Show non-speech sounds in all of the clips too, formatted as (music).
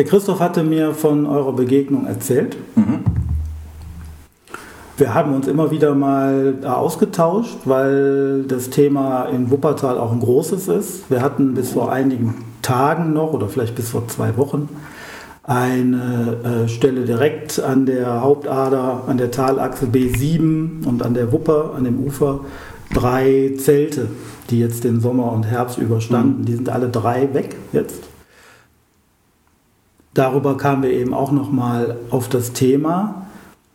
Der Christoph hatte mir von eurer Begegnung erzählt. Mhm. Wir haben uns immer wieder mal ausgetauscht, weil das Thema in Wuppertal auch ein großes ist. Wir hatten bis vor einigen Tagen noch oder vielleicht bis vor zwei Wochen eine äh, Stelle direkt an der Hauptader, an der Talachse B7 und an der Wupper, an dem Ufer, drei Zelte, die jetzt den Sommer und Herbst überstanden. Mhm. Die sind alle drei weg jetzt. Darüber kamen wir eben auch nochmal auf das Thema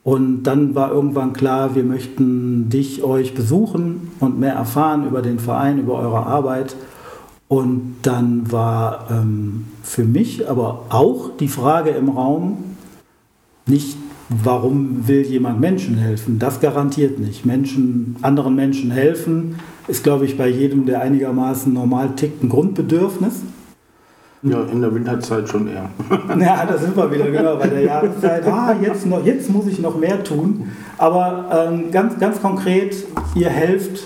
und dann war irgendwann klar, wir möchten dich, euch besuchen und mehr erfahren über den Verein, über eure Arbeit. Und dann war ähm, für mich aber auch die Frage im Raum, nicht warum will jemand Menschen helfen? Das garantiert nicht. Menschen, anderen Menschen helfen ist, glaube ich, bei jedem, der einigermaßen normal tickt, ein Grundbedürfnis. Ja, in der Winterzeit schon eher. (laughs) ja, da sind wir wieder, genau, bei der Jahreszeit. Ah, jetzt, noch, jetzt muss ich noch mehr tun. Aber ähm, ganz, ganz konkret, ihr helft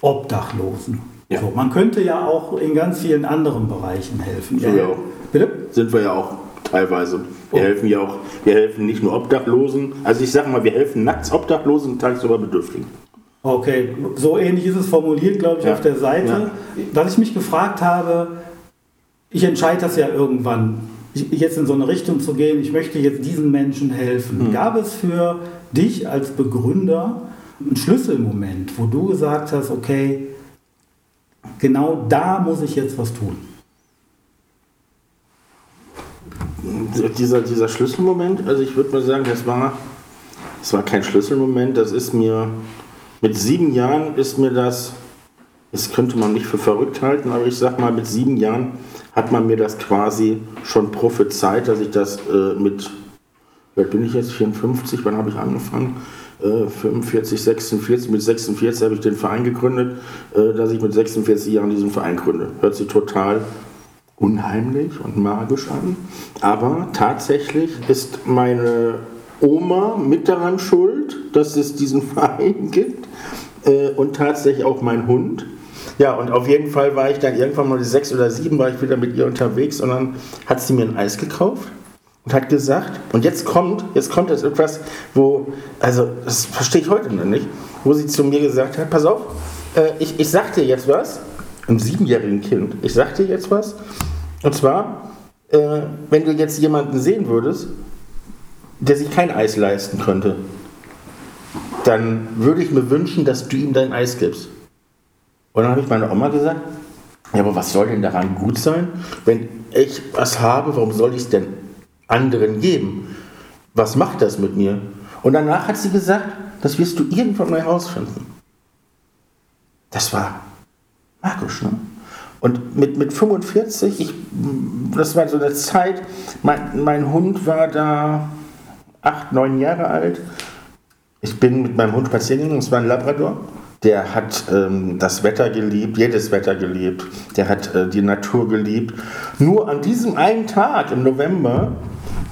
Obdachlosen. Ja. So, man könnte ja auch in ganz vielen anderen Bereichen helfen. So ja auch. Bitte? Sind wir ja auch teilweise. Wir oh. helfen ja auch, wir helfen nicht nur Obdachlosen, also ich sage mal, wir helfen nachts Obdachlosen und tagsüber Bedürftigen. Okay, so ähnlich ist es formuliert, glaube ich, ja. auf der Seite. Ja. Was ich mich gefragt habe, ich entscheide das ja irgendwann, jetzt in so eine Richtung zu gehen, ich möchte jetzt diesen Menschen helfen. Mhm. Gab es für dich als Begründer einen Schlüsselmoment, wo du gesagt hast, okay, genau da muss ich jetzt was tun? Dieser, dieser Schlüsselmoment, also ich würde mal sagen, das war, das war kein Schlüsselmoment, das ist mir, mit sieben Jahren ist mir das, das könnte man nicht für verrückt halten, aber ich sag mal, mit sieben Jahren hat man mir das quasi schon prophezeit, dass ich das äh, mit, wer bin ich jetzt, 54, wann habe ich angefangen? Äh, 45, 46, mit 46 habe ich den Verein gegründet, äh, dass ich mit 46 Jahren diesen Verein gründe. Hört sich total unheimlich und magisch an, aber tatsächlich ist meine Oma mit daran schuld, dass es diesen (laughs) Verein gibt äh, und tatsächlich auch mein Hund. Ja, und auf jeden Fall war ich dann irgendwann mal sechs oder sieben, war ich wieder mit ihr unterwegs und dann hat sie mir ein Eis gekauft und hat gesagt, und jetzt kommt, jetzt kommt das etwas, wo, also das verstehe ich heute noch nicht, wo sie zu mir gesagt hat, pass auf, äh, ich, ich sag dir jetzt was, einem siebenjährigen Kind, ich sag dir jetzt was, und zwar, äh, wenn du jetzt jemanden sehen würdest, der sich kein Eis leisten könnte, dann würde ich mir wünschen, dass du ihm dein Eis gibst. Und dann habe ich meiner Oma gesagt, ja, aber was soll denn daran gut sein? Wenn ich was habe, warum soll ich es denn anderen geben? Was macht das mit mir? Und danach hat sie gesagt, das wirst du irgendwann mal herausfinden. Das war magisch, ne? Und mit, mit 45, ich, das war so eine Zeit, mein, mein Hund war da acht, neun Jahre alt. Ich bin mit meinem Hund spazieren gegangen, es war ein Labrador der hat ähm, das Wetter geliebt, jedes Wetter geliebt, der hat äh, die Natur geliebt. Nur an diesem einen Tag im November,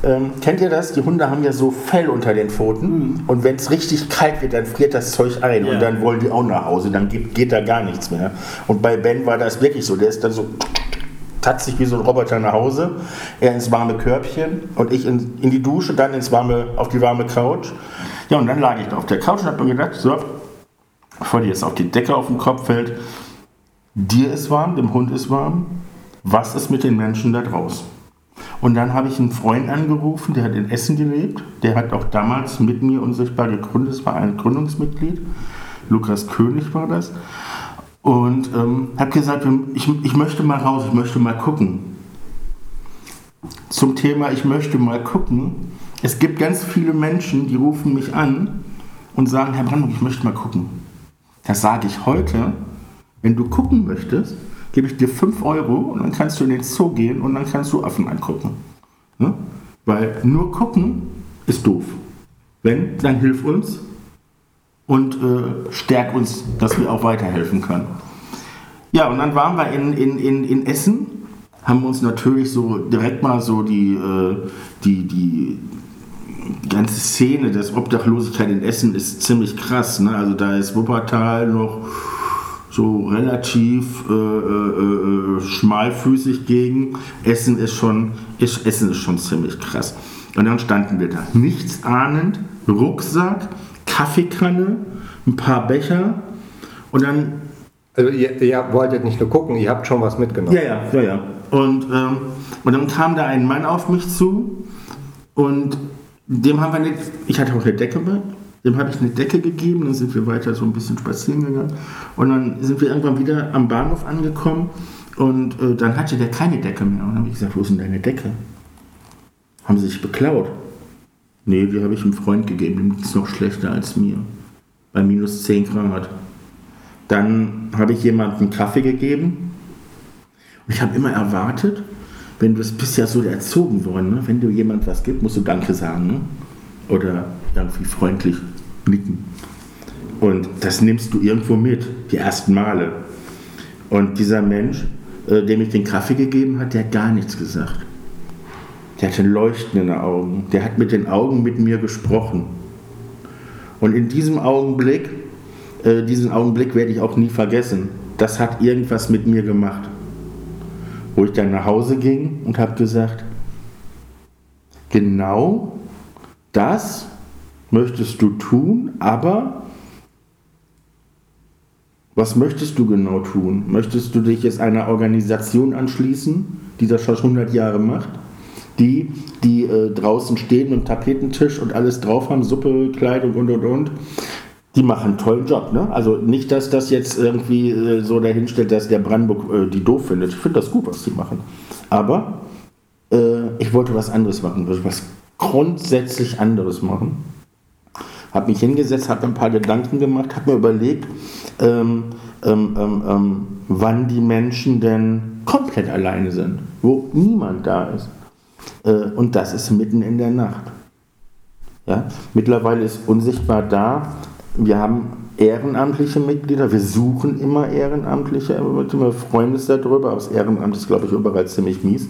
ähm, kennt ihr das? Die Hunde haben ja so Fell unter den Pfoten mhm. und wenn es richtig kalt wird, dann friert das Zeug ein ja. und dann wollen die auch nach Hause, dann geht, geht da gar nichts mehr. Und bei Ben war das wirklich so, der ist dann so tatzig wie so ein Roboter nach Hause, er ins warme Körbchen und ich in, in die Dusche, dann ins warme, auf die warme Couch. Ja, und dann lag ich da auf der Couch und habe mir gedacht, so, dir jetzt auf die Decke auf den Kopf fällt, dir ist warm, dem Hund ist warm, was ist mit den Menschen da draußen? Und dann habe ich einen Freund angerufen, der hat in Essen gelebt, der hat auch damals mit mir unsichtbar gegründet, das war ein Gründungsmitglied, Lukas König war das, und ähm, habe gesagt, ich, ich möchte mal raus, ich möchte mal gucken. Zum Thema, ich möchte mal gucken. Es gibt ganz viele Menschen, die rufen mich an und sagen, Herr Brandenburg, ich möchte mal gucken. Das sage ich heute. Wenn du gucken möchtest, gebe ich dir 5 Euro und dann kannst du in den Zoo gehen und dann kannst du Affen angucken. Ne? Weil nur gucken ist doof. Wenn, dann hilf uns und äh, stärk uns, dass wir auch weiterhelfen können. Ja, und dann waren wir in, in, in, in Essen, haben uns natürlich so direkt mal so die, äh, die, die, die ganze Szene des Obdachlosigkeit in Essen ist ziemlich krass. Ne? Also da ist Wuppertal noch so relativ äh, äh, äh, schmalfüßig gegen. Essen ist schon, ist, Essen ist schon ziemlich krass. Und dann standen wir da, nichts ahnend, Rucksack, Kaffeekanne, ein paar Becher und dann. Also ihr, ihr wolltet nicht nur gucken, ihr habt schon was mitgenommen. Ja, ja, ja, ja. Und, ähm, und dann kam da ein Mann auf mich zu und dem haben wir nicht, ich hatte auch eine Decke mit, dem habe ich eine Decke gegeben, dann sind wir weiter so ein bisschen spazieren gegangen und dann sind wir irgendwann wieder am Bahnhof angekommen und äh, dann hatte der keine Decke mehr. Und dann habe ich gesagt, wo ist denn deine Decke? Haben sie sich beklaut? Nee, die habe ich einem Freund gegeben, dem geht es noch schlechter als mir. Bei minus 10 Grad. Dann habe ich jemandem Kaffee gegeben. Und ich habe immer erwartet, wenn du, es bist ja so erzogen worden, ne? wenn du jemand was gibst, musst du Danke sagen. Ne? Oder irgendwie freundlich nicken. Und das nimmst du irgendwo mit, die ersten Male. Und dieser Mensch, äh, dem ich den Kaffee gegeben hat, der hat gar nichts gesagt. Der hatte Leuchten in den Augen. Der hat mit den Augen mit mir gesprochen. Und in diesem Augenblick, äh, diesen Augenblick werde ich auch nie vergessen. Das hat irgendwas mit mir gemacht. Wo ich dann nach Hause ging und habe gesagt, genau das möchtest du tun, aber was möchtest du genau tun? Möchtest du dich jetzt einer Organisation anschließen, die das schon 100 Jahre macht? Die, die äh, draußen stehen und Tapetentisch und alles drauf haben, Suppe, Kleidung und und und, die machen einen tollen Job. Ne? Also nicht, dass das jetzt irgendwie äh, so dahinstellt, dass der Brandenburg äh, die doof findet. Ich finde das gut, was die machen. Aber äh, ich wollte was anderes machen, was grundsätzlich anderes machen habe mich hingesetzt, habe ein paar Gedanken gemacht, habe mir überlegt, ähm, ähm, ähm, ähm, wann die Menschen denn komplett alleine sind, wo niemand da ist. Äh, und das ist mitten in der Nacht. Ja? Mittlerweile ist unsichtbar da. Wir haben ehrenamtliche Mitglieder, wir suchen immer Ehrenamtliche, wir freuen uns darüber, aber das Ehrenamt ist, glaube ich, überall ziemlich mies.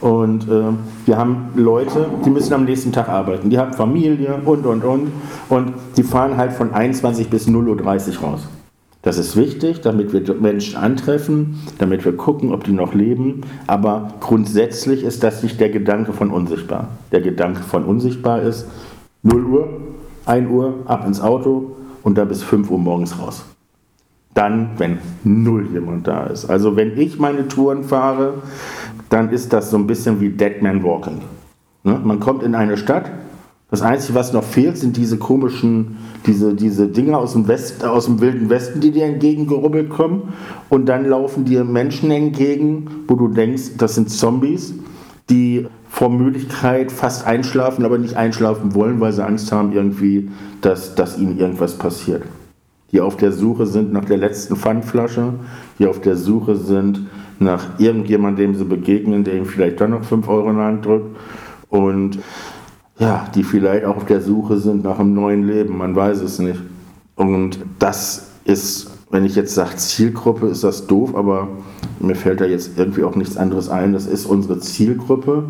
Und äh, wir haben Leute, die müssen am nächsten Tag arbeiten. Die haben Familie und, und, und. Und die fahren halt von 21 bis 0.30 Uhr raus. Das ist wichtig, damit wir Menschen antreffen, damit wir gucken, ob die noch leben. Aber grundsätzlich ist das nicht der Gedanke von unsichtbar. Der Gedanke von unsichtbar ist 0 Uhr, 1 Uhr, ab ins Auto und dann bis 5 Uhr morgens raus. Dann, wenn null jemand da ist. Also wenn ich meine Touren fahre, dann ist das so ein bisschen wie Dead Man Walking. Ne? Man kommt in eine Stadt, das Einzige, was noch fehlt, sind diese komischen, diese, diese Dinger aus dem, West, aus dem wilden Westen, die dir entgegengerubbelt kommen. Und dann laufen dir Menschen entgegen, wo du denkst, das sind Zombies, die vor Müdigkeit fast einschlafen, aber nicht einschlafen wollen, weil sie Angst haben, irgendwie, dass, dass ihnen irgendwas passiert. Die auf der Suche sind nach der letzten Pfandflasche, die auf der Suche sind nach irgendjemandem, dem sie begegnen, der ihm vielleicht dann noch 5 Euro in die Hand drückt und ja, die vielleicht auch auf der Suche sind nach einem neuen Leben, man weiß es nicht. Und das ist, wenn ich jetzt sage Zielgruppe, ist das doof, aber mir fällt da jetzt irgendwie auch nichts anderes ein. Das ist unsere Zielgruppe.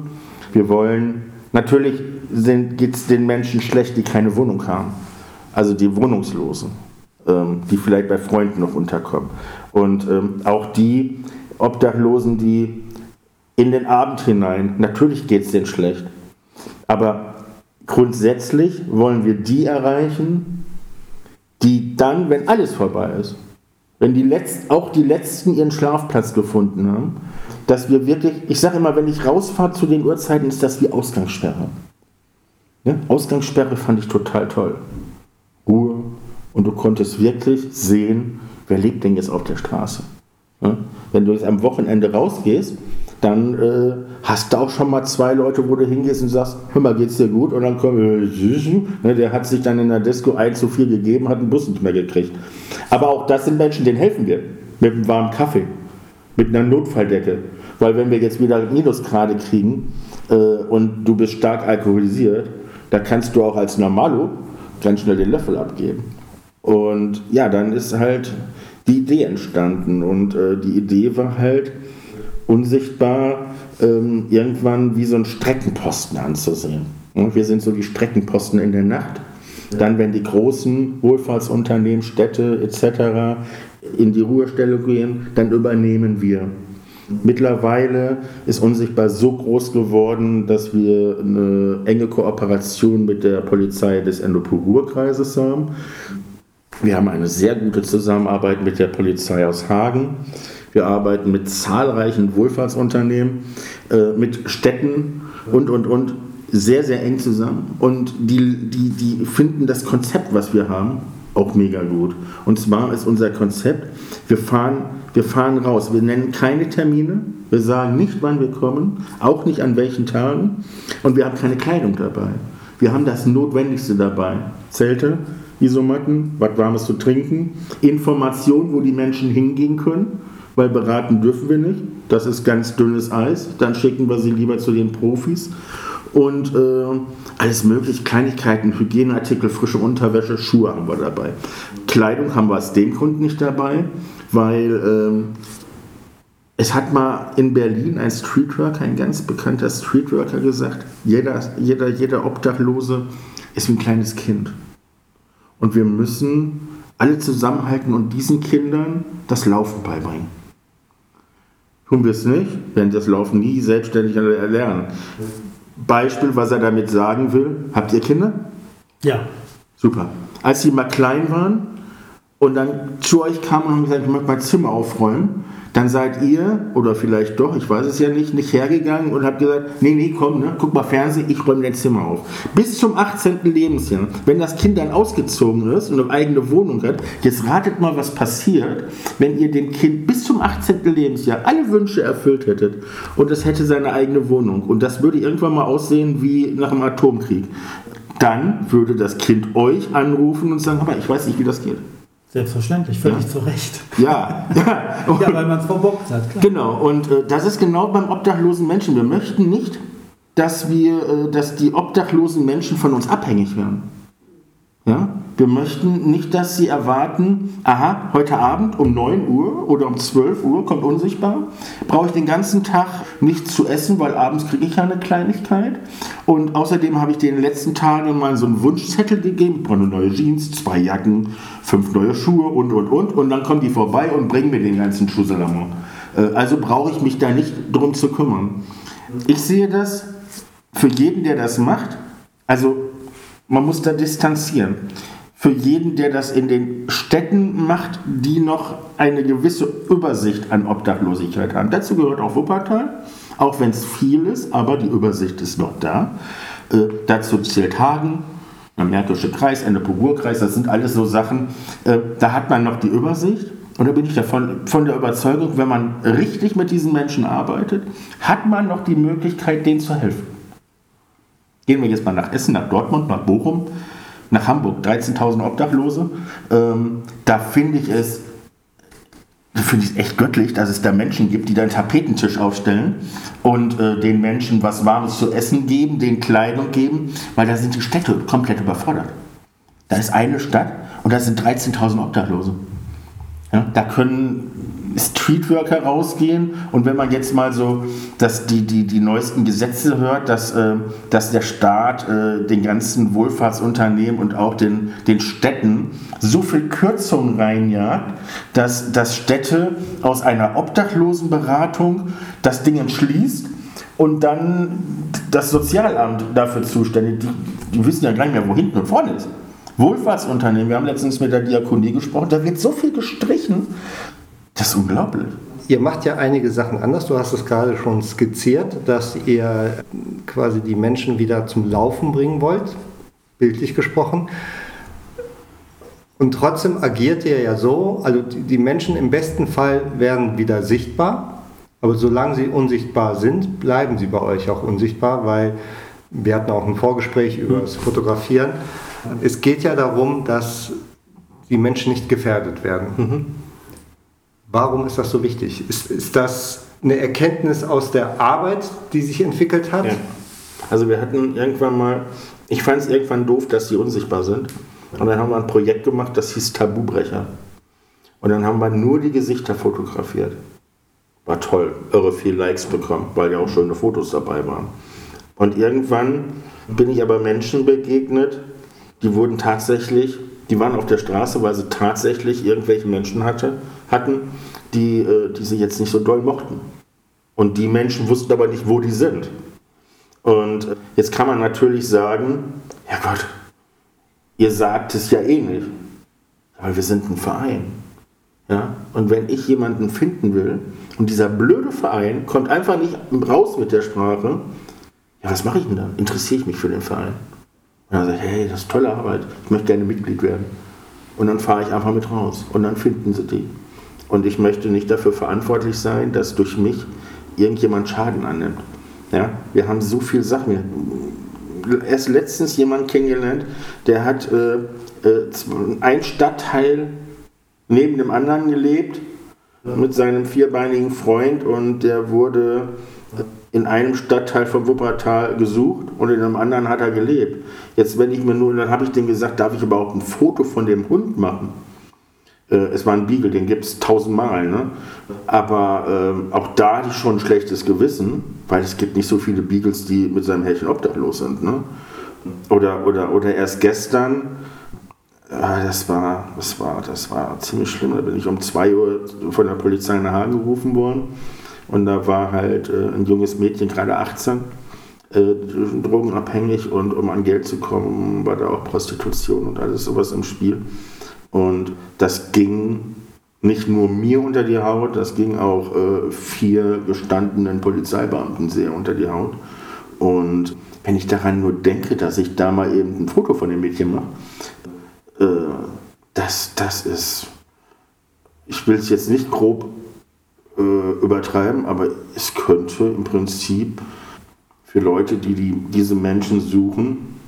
Wir wollen, natürlich geht es den Menschen schlecht, die keine Wohnung haben. Also die Wohnungslosen, ähm, die vielleicht bei Freunden noch unterkommen. Und ähm, auch die, Obdachlosen, die in den Abend hinein, natürlich geht es denen schlecht, aber grundsätzlich wollen wir die erreichen, die dann, wenn alles vorbei ist, wenn die Letz-, auch die Letzten ihren Schlafplatz gefunden haben, dass wir wirklich, ich sage immer, wenn ich rausfahre zu den Uhrzeiten, ist das wie Ausgangssperre. Ja? Ausgangssperre fand ich total toll. Ruhe und du konntest wirklich sehen, wer lebt denn jetzt auf der Straße. Ja? Wenn du jetzt am Wochenende rausgehst, dann äh, hast du auch schon mal zwei Leute, wo du hingehst und sagst, hör mal, geht's dir gut? Und dann kommt, äh, ne, der hat sich dann in der Disco ein zu viel gegeben, hat einen Bus nicht mehr gekriegt. Aber auch das sind Menschen, denen helfen wir. Mit einem warmen Kaffee, mit einer Notfalldecke. Weil wenn wir jetzt wieder Minusgrade kriegen äh, und du bist stark alkoholisiert, da kannst du auch als Normalo ganz schnell den Löffel abgeben. Und ja, dann ist halt die Idee entstanden. Und äh, die Idee war halt, unsichtbar ähm, irgendwann wie so ein Streckenposten anzusehen. Und wir sind so die Streckenposten in der Nacht. Dann, wenn die großen Wohlfahrtsunternehmen, Städte etc. in die Ruhestelle gehen, dann übernehmen wir. Mittlerweile ist Unsichtbar so groß geworden, dass wir eine enge Kooperation mit der Polizei des Endopur-Ruhr-Kreises haben. Wir haben eine sehr gute Zusammenarbeit mit der Polizei aus Hagen. Wir arbeiten mit zahlreichen Wohlfahrtsunternehmen, äh, mit Städten und, und, und sehr, sehr eng zusammen. Und die, die, die finden das Konzept, was wir haben, auch mega gut. Und zwar ist unser Konzept, wir fahren, wir fahren raus. Wir nennen keine Termine, wir sagen nicht, wann wir kommen, auch nicht an welchen Tagen. Und wir haben keine Kleidung dabei. Wir haben das Notwendigste dabei. Zelte, Isomatten, was Warmes zu trinken, Informationen, wo die Menschen hingehen können, weil beraten dürfen wir nicht. Das ist ganz dünnes Eis. Dann schicken wir sie lieber zu den Profis und äh, alles mögliche, Kleinigkeiten, Hygieneartikel, frische Unterwäsche, Schuhe haben wir dabei. Kleidung haben wir aus dem Grund nicht dabei, weil ähm, es hat mal in Berlin ein Streetworker, ein ganz bekannter Streetworker gesagt, jeder, jeder, jeder Obdachlose ist wie ein kleines Kind. Und wir müssen alle zusammenhalten und diesen Kindern das Laufen beibringen. Tun wir es nicht, werden das Laufen nie selbstständig erlernen. Beispiel, was er damit sagen will. Habt ihr Kinder? Ja. Super. Als sie mal klein waren und dann zu euch kamen und haben gesagt, ich möchte mein Zimmer aufräumen, dann seid ihr, oder vielleicht doch, ich weiß es ja nicht, nicht hergegangen und habt gesagt, nee, nee, komm, ne, guck mal Fernsehen, ich räume dein Zimmer auf. Bis zum 18. Lebensjahr, wenn das Kind dann ausgezogen ist und eine eigene Wohnung hat, jetzt ratet mal, was passiert, wenn ihr dem Kind bis zum 18. Lebensjahr alle Wünsche erfüllt hättet und es hätte seine eigene Wohnung und das würde irgendwann mal aussehen wie nach einem Atomkrieg. Dann würde das Kind euch anrufen und sagen, aber ich weiß nicht, wie das geht. Selbstverständlich, völlig ja. zu Recht. Ja, ja. (laughs) ja weil man es verbockt hat. Klar. Genau, und äh, das ist genau beim obdachlosen Menschen. Wir möchten nicht, dass, wir, äh, dass die obdachlosen Menschen von uns abhängig werden. Ja? Wir möchten nicht, dass sie erwarten, aha, heute Abend um 9 Uhr oder um 12 Uhr kommt unsichtbar, brauche ich den ganzen Tag nichts zu essen, weil abends kriege ich ja eine Kleinigkeit. Und außerdem habe ich den letzten Tagen mal so einen Wunschzettel gegeben, ich brauche neue Jeans, zwei Jacken, fünf neue Schuhe und, und, und. Und dann kommen die vorbei und bringen mir den ganzen Schuhsalamon. Äh, also brauche ich mich da nicht drum zu kümmern. Ich sehe das für jeden, der das macht, also man muss da distanzieren für jeden, der das in den Städten macht, die noch eine gewisse Übersicht an Obdachlosigkeit haben. Dazu gehört auch Wuppertal, auch wenn es viel ist, aber die Übersicht ist noch da. Äh, dazu zählt Hagen, der Märkische Kreis, Ennepe-Ruhr-Kreis, das sind alles so Sachen, äh, da hat man noch die Übersicht. Und da bin ich davon von der Überzeugung, wenn man richtig mit diesen Menschen arbeitet, hat man noch die Möglichkeit, denen zu helfen. Gehen wir jetzt mal nach Essen, nach Dortmund, nach Bochum nach Hamburg, 13.000 Obdachlose. Ähm, da finde ich es finde ich echt göttlich, dass es da Menschen gibt, die da einen Tapetentisch aufstellen und äh, den Menschen was Warmes zu essen geben, den Kleidung geben, weil da sind die Städte komplett überfordert. Da ist eine Stadt und da sind 13.000 Obdachlose. Ja, da können Streetworker rausgehen und wenn man jetzt mal so dass die, die, die neuesten Gesetze hört, dass, äh, dass der Staat äh, den ganzen Wohlfahrtsunternehmen und auch den, den Städten so viel Kürzungen reinjagt, dass, dass Städte aus einer Obdachlosenberatung das Ding entschließt und dann das Sozialamt dafür zuständig, die, die wissen ja gar nicht mehr, wo hinten und vorne ist. Wohlfahrtsunternehmen, wir haben letztens mit der Diakonie gesprochen, da wird so viel gestrichen, das ist unglaublich. Ihr macht ja einige Sachen anders. Du hast es gerade schon skizziert, dass ihr quasi die Menschen wieder zum Laufen bringen wollt, bildlich gesprochen. Und trotzdem agiert ihr ja so, also die Menschen im besten Fall werden wieder sichtbar, aber solange sie unsichtbar sind, bleiben sie bei euch auch unsichtbar, weil wir hatten auch ein Vorgespräch über das Fotografieren. Es geht ja darum, dass die Menschen nicht gefährdet werden. Mhm. Warum ist das so wichtig? Ist, ist das eine Erkenntnis aus der Arbeit, die sich entwickelt hat? Ja. Also wir hatten irgendwann mal, ich fand es irgendwann doof, dass sie unsichtbar sind. Und dann haben wir ein Projekt gemacht, das hieß Tabubrecher. Und dann haben wir nur die Gesichter fotografiert. War toll, irre viel Likes bekommen, weil ja auch schöne Fotos dabei waren. Und irgendwann bin ich aber Menschen begegnet, die wurden tatsächlich die waren auf der Straße, weil sie tatsächlich irgendwelche Menschen hatte, hatten, die, äh, die sie jetzt nicht so doll mochten. Und die Menschen wussten aber nicht, wo die sind. Und jetzt kann man natürlich sagen, ja Gott, ihr sagt es ja eh nicht. Aber wir sind ein Verein. Ja? Und wenn ich jemanden finden will und dieser blöde Verein kommt einfach nicht raus mit der Sprache, ja, was mache ich denn dann? Interessiere ich mich für den Verein? Und dann sage ich, hey, das ist tolle Arbeit, ich möchte gerne Mitglied werden. Und dann fahre ich einfach mit raus und dann finden sie die. Und ich möchte nicht dafür verantwortlich sein, dass durch mich irgendjemand Schaden annimmt. Ja, wir haben so viele Sachen. Erst letztens jemand kennengelernt, der hat äh, äh, ein Stadtteil neben dem anderen gelebt mit seinem vierbeinigen Freund und der wurde in einem Stadtteil von Wuppertal gesucht und in einem anderen hat er gelebt. Jetzt, wenn ich mir nur, dann habe ich dem gesagt, darf ich überhaupt ein Foto von dem Hund machen? Äh, es war ein Beagle, den gibt es tausendmal. Ne? Aber äh, auch da hatte ich schon ein schlechtes Gewissen, weil es gibt nicht so viele Beagles, die mit seinem Herrchen obdachlos sind. Ne? Oder, oder, oder erst gestern, äh, das, war, das, war, das war ziemlich schlimm, da bin ich um 2 Uhr von der Polizei nach Hause gerufen worden. Und da war halt äh, ein junges Mädchen, gerade 18, äh, drogenabhängig und um an Geld zu kommen, war da auch Prostitution und alles sowas im Spiel. Und das ging nicht nur mir unter die Haut, das ging auch äh, vier gestandenen Polizeibeamten sehr unter die Haut. Und wenn ich daran nur denke, dass ich da mal eben ein Foto von dem Mädchen mache, äh, das, das ist, ich will es jetzt nicht grob äh, übertreiben, aber es könnte im Prinzip für Leute, die, die diese Menschen suchen,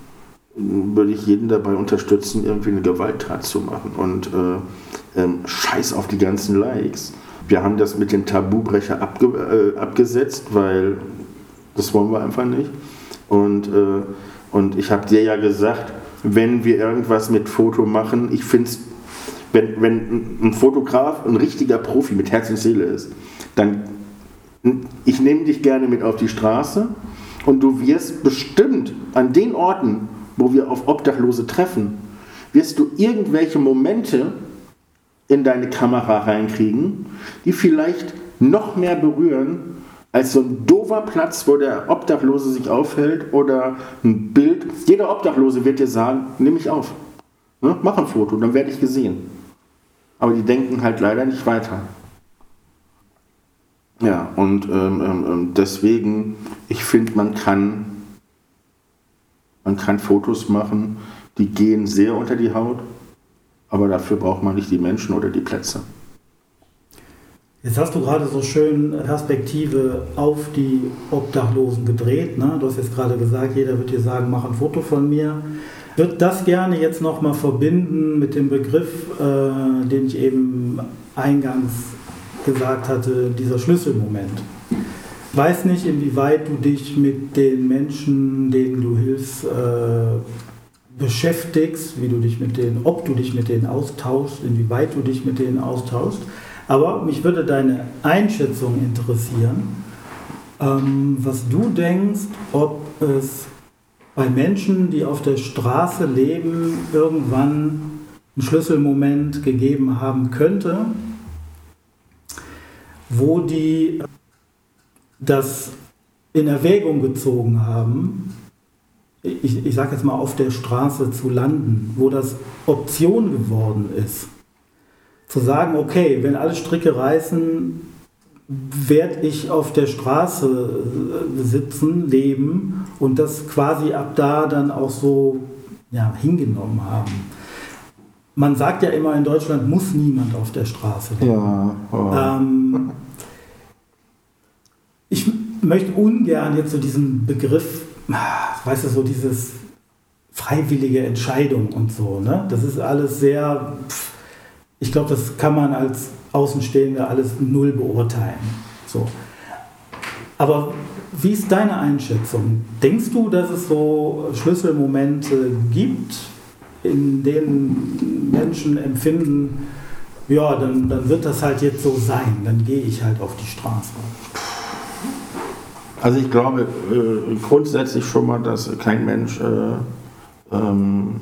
würde ich jeden dabei unterstützen, irgendwie eine Gewalttat zu machen. Und äh, ähm, scheiß auf die ganzen Likes. Wir haben das mit dem Tabubrecher abge äh, abgesetzt, weil das wollen wir einfach nicht. Und, äh, und ich habe dir ja gesagt, wenn wir irgendwas mit Foto machen, ich finde es, wenn, wenn ein Fotograf ein richtiger Profi mit Herz und Seele ist, dann ich nehme dich gerne mit auf die Straße und du wirst bestimmt an den Orten, wo wir auf Obdachlose treffen, wirst du irgendwelche Momente in deine Kamera reinkriegen, die vielleicht noch mehr berühren als so ein doofer Platz, wo der Obdachlose sich aufhält oder ein Bild. Jeder Obdachlose wird dir sagen, nimm mich auf. Ne? Mach ein Foto, dann werde ich gesehen. Aber die denken halt leider nicht weiter. Ja, und ähm, ähm, ähm deswegen, ich finde, man kann man kann Fotos machen, die gehen sehr unter die Haut, aber dafür braucht man nicht die Menschen oder die Plätze. Jetzt hast du gerade so schön Perspektive auf die Obdachlosen gedreht. Ne? Du hast jetzt gerade gesagt, jeder wird dir sagen, mach ein Foto von mir. Ich würde das gerne jetzt nochmal verbinden mit dem Begriff, äh, den ich eben eingangs gesagt hatte, dieser Schlüsselmoment weiß nicht, inwieweit du dich mit den Menschen, denen du hilfst, äh, beschäftigst, wie du dich mit denen, ob du dich mit denen austauschst, inwieweit du dich mit denen austauschst. Aber mich würde deine Einschätzung interessieren, ähm, was du denkst, ob es bei Menschen, die auf der Straße leben, irgendwann einen Schlüsselmoment gegeben haben könnte, wo die das in Erwägung gezogen haben, ich, ich sage jetzt mal auf der Straße zu landen, wo das Option geworden ist. Zu sagen, okay, wenn alle Stricke reißen, werde ich auf der Straße äh, sitzen, leben und das quasi ab da dann auch so ja, hingenommen haben. Man sagt ja immer, in Deutschland muss niemand auf der Straße leben. Ja, oh. ähm, möchte ungern jetzt so diesen Begriff, weißt du, so dieses freiwillige Entscheidung und so, ne? Das ist alles sehr, ich glaube, das kann man als Außenstehender alles null beurteilen. So. Aber wie ist deine Einschätzung? Denkst du, dass es so Schlüsselmomente gibt, in denen Menschen empfinden, ja, dann, dann wird das halt jetzt so sein, dann gehe ich halt auf die Straße? Also ich glaube äh, grundsätzlich schon mal, dass kein Mensch äh, ähm,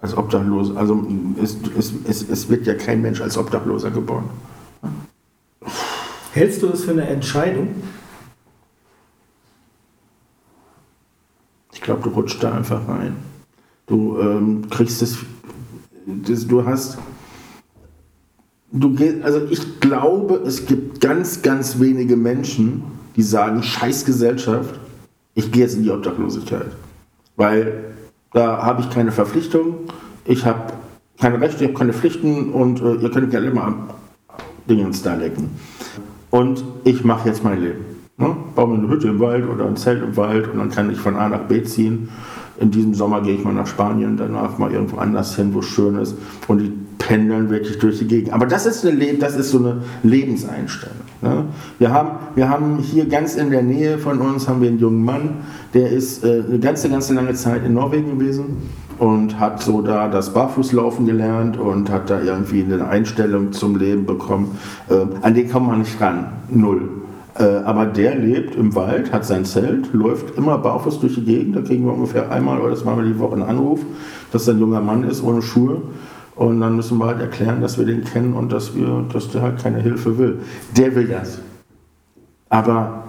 als Obdachloser. Also es, es, es, es wird ja kein Mensch als Obdachloser geboren. Hältst du es für eine Entscheidung? Ich glaube, du rutschst da einfach rein. Du ähm, kriegst es, das, du hast, du gehst, also ich glaube, es gibt ganz, ganz wenige Menschen, die sagen, scheiß Gesellschaft, ich gehe jetzt in die Obdachlosigkeit. Weil da habe ich keine Verpflichtung, ich habe keine Rechte, ich habe keine Pflichten und äh, ihr könnt gerne immer Dinge ins da lecken. Und ich mache jetzt mein Leben. Ne? Baue mir eine Hütte im Wald oder ein Zelt im Wald und dann kann ich von A nach B ziehen. In diesem Sommer gehe ich mal nach Spanien, danach mal irgendwo anders hin, wo es schön ist. Und die pendeln wirklich durch die Gegend. Aber das ist, eine, das ist so eine Lebenseinstellung. Ne? Wir, haben, wir haben hier ganz in der Nähe von uns haben wir einen jungen Mann, der ist äh, eine ganze, ganze lange Zeit in Norwegen gewesen und hat so da das Barfußlaufen gelernt und hat da irgendwie eine Einstellung zum Leben bekommen. Äh, an den kommt man nicht ran. Null. Äh, aber der lebt im Wald, hat sein Zelt, läuft immer barfuß durch die Gegend. Da kriegen wir ungefähr einmal oder zweimal die Woche einen Anruf, dass ein junger Mann ist ohne Schuhe. Und dann müssen wir halt erklären, dass wir den kennen und dass, wir, dass der halt keine Hilfe will. Der will das. Aber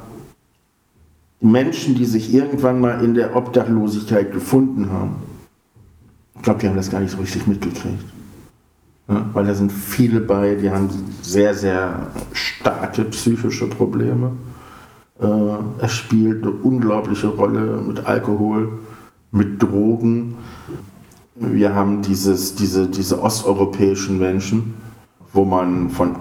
Menschen, die sich irgendwann mal in der Obdachlosigkeit gefunden haben, ich glaube, die haben das gar nicht so richtig mitgekriegt. Ja, weil da sind viele bei, die haben sehr, sehr starke psychische Probleme. Äh, er spielt eine unglaubliche Rolle mit Alkohol, mit Drogen. Wir haben dieses, diese, diese osteuropäischen Menschen, wo man von,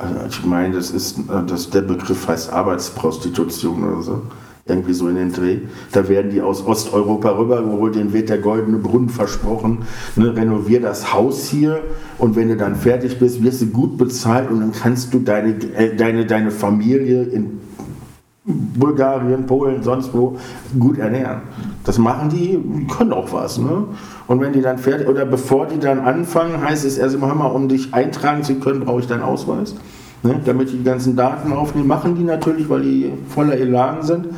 also ich meine, das ist, das, der Begriff heißt Arbeitsprostitution oder so irgendwie so in den Dreh. Da werden die aus Osteuropa rübergeholt, denen wird der goldene Brunnen versprochen. Ne, renovier das Haus hier und wenn du dann fertig bist, wirst du gut bezahlt und dann kannst du deine, äh, deine, deine Familie in Bulgarien, Polen, sonst wo gut ernähren. Das machen die, können auch was. Ne? Und wenn die dann fertig, oder bevor die dann anfangen, heißt es erst immer, um dich eintragen zu können, brauche ich deinen Ausweis. Ne? Damit die ganzen Daten aufnehmen, machen die natürlich, weil die voller Elan sind.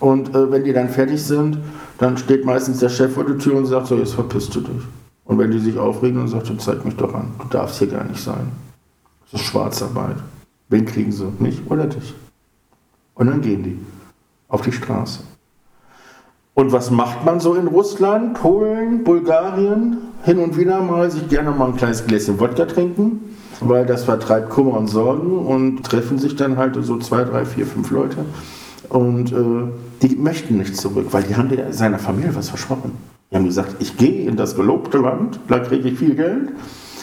Und äh, wenn die dann fertig sind, dann steht meistens der Chef vor der Tür und sagt so, jetzt verpisst du dich. Und wenn die sich aufregen, dann sagt er, zeig mich doch an, du darfst hier gar nicht sein. Das ist Schwarzarbeit. Wen kriegen sie? Mich oder dich? Und dann gehen die auf die Straße. Und was macht man so in Russland, Polen, Bulgarien? Hin und wieder mal sich gerne mal ein kleines Gläschen Wodka trinken, weil das vertreibt Kummer und Sorgen und treffen sich dann halt so zwei, drei, vier, fünf Leute und äh, die möchten nicht zurück, weil die haben seiner Familie was versprochen. Die haben gesagt, ich gehe in das gelobte Land, da kriege ich viel Geld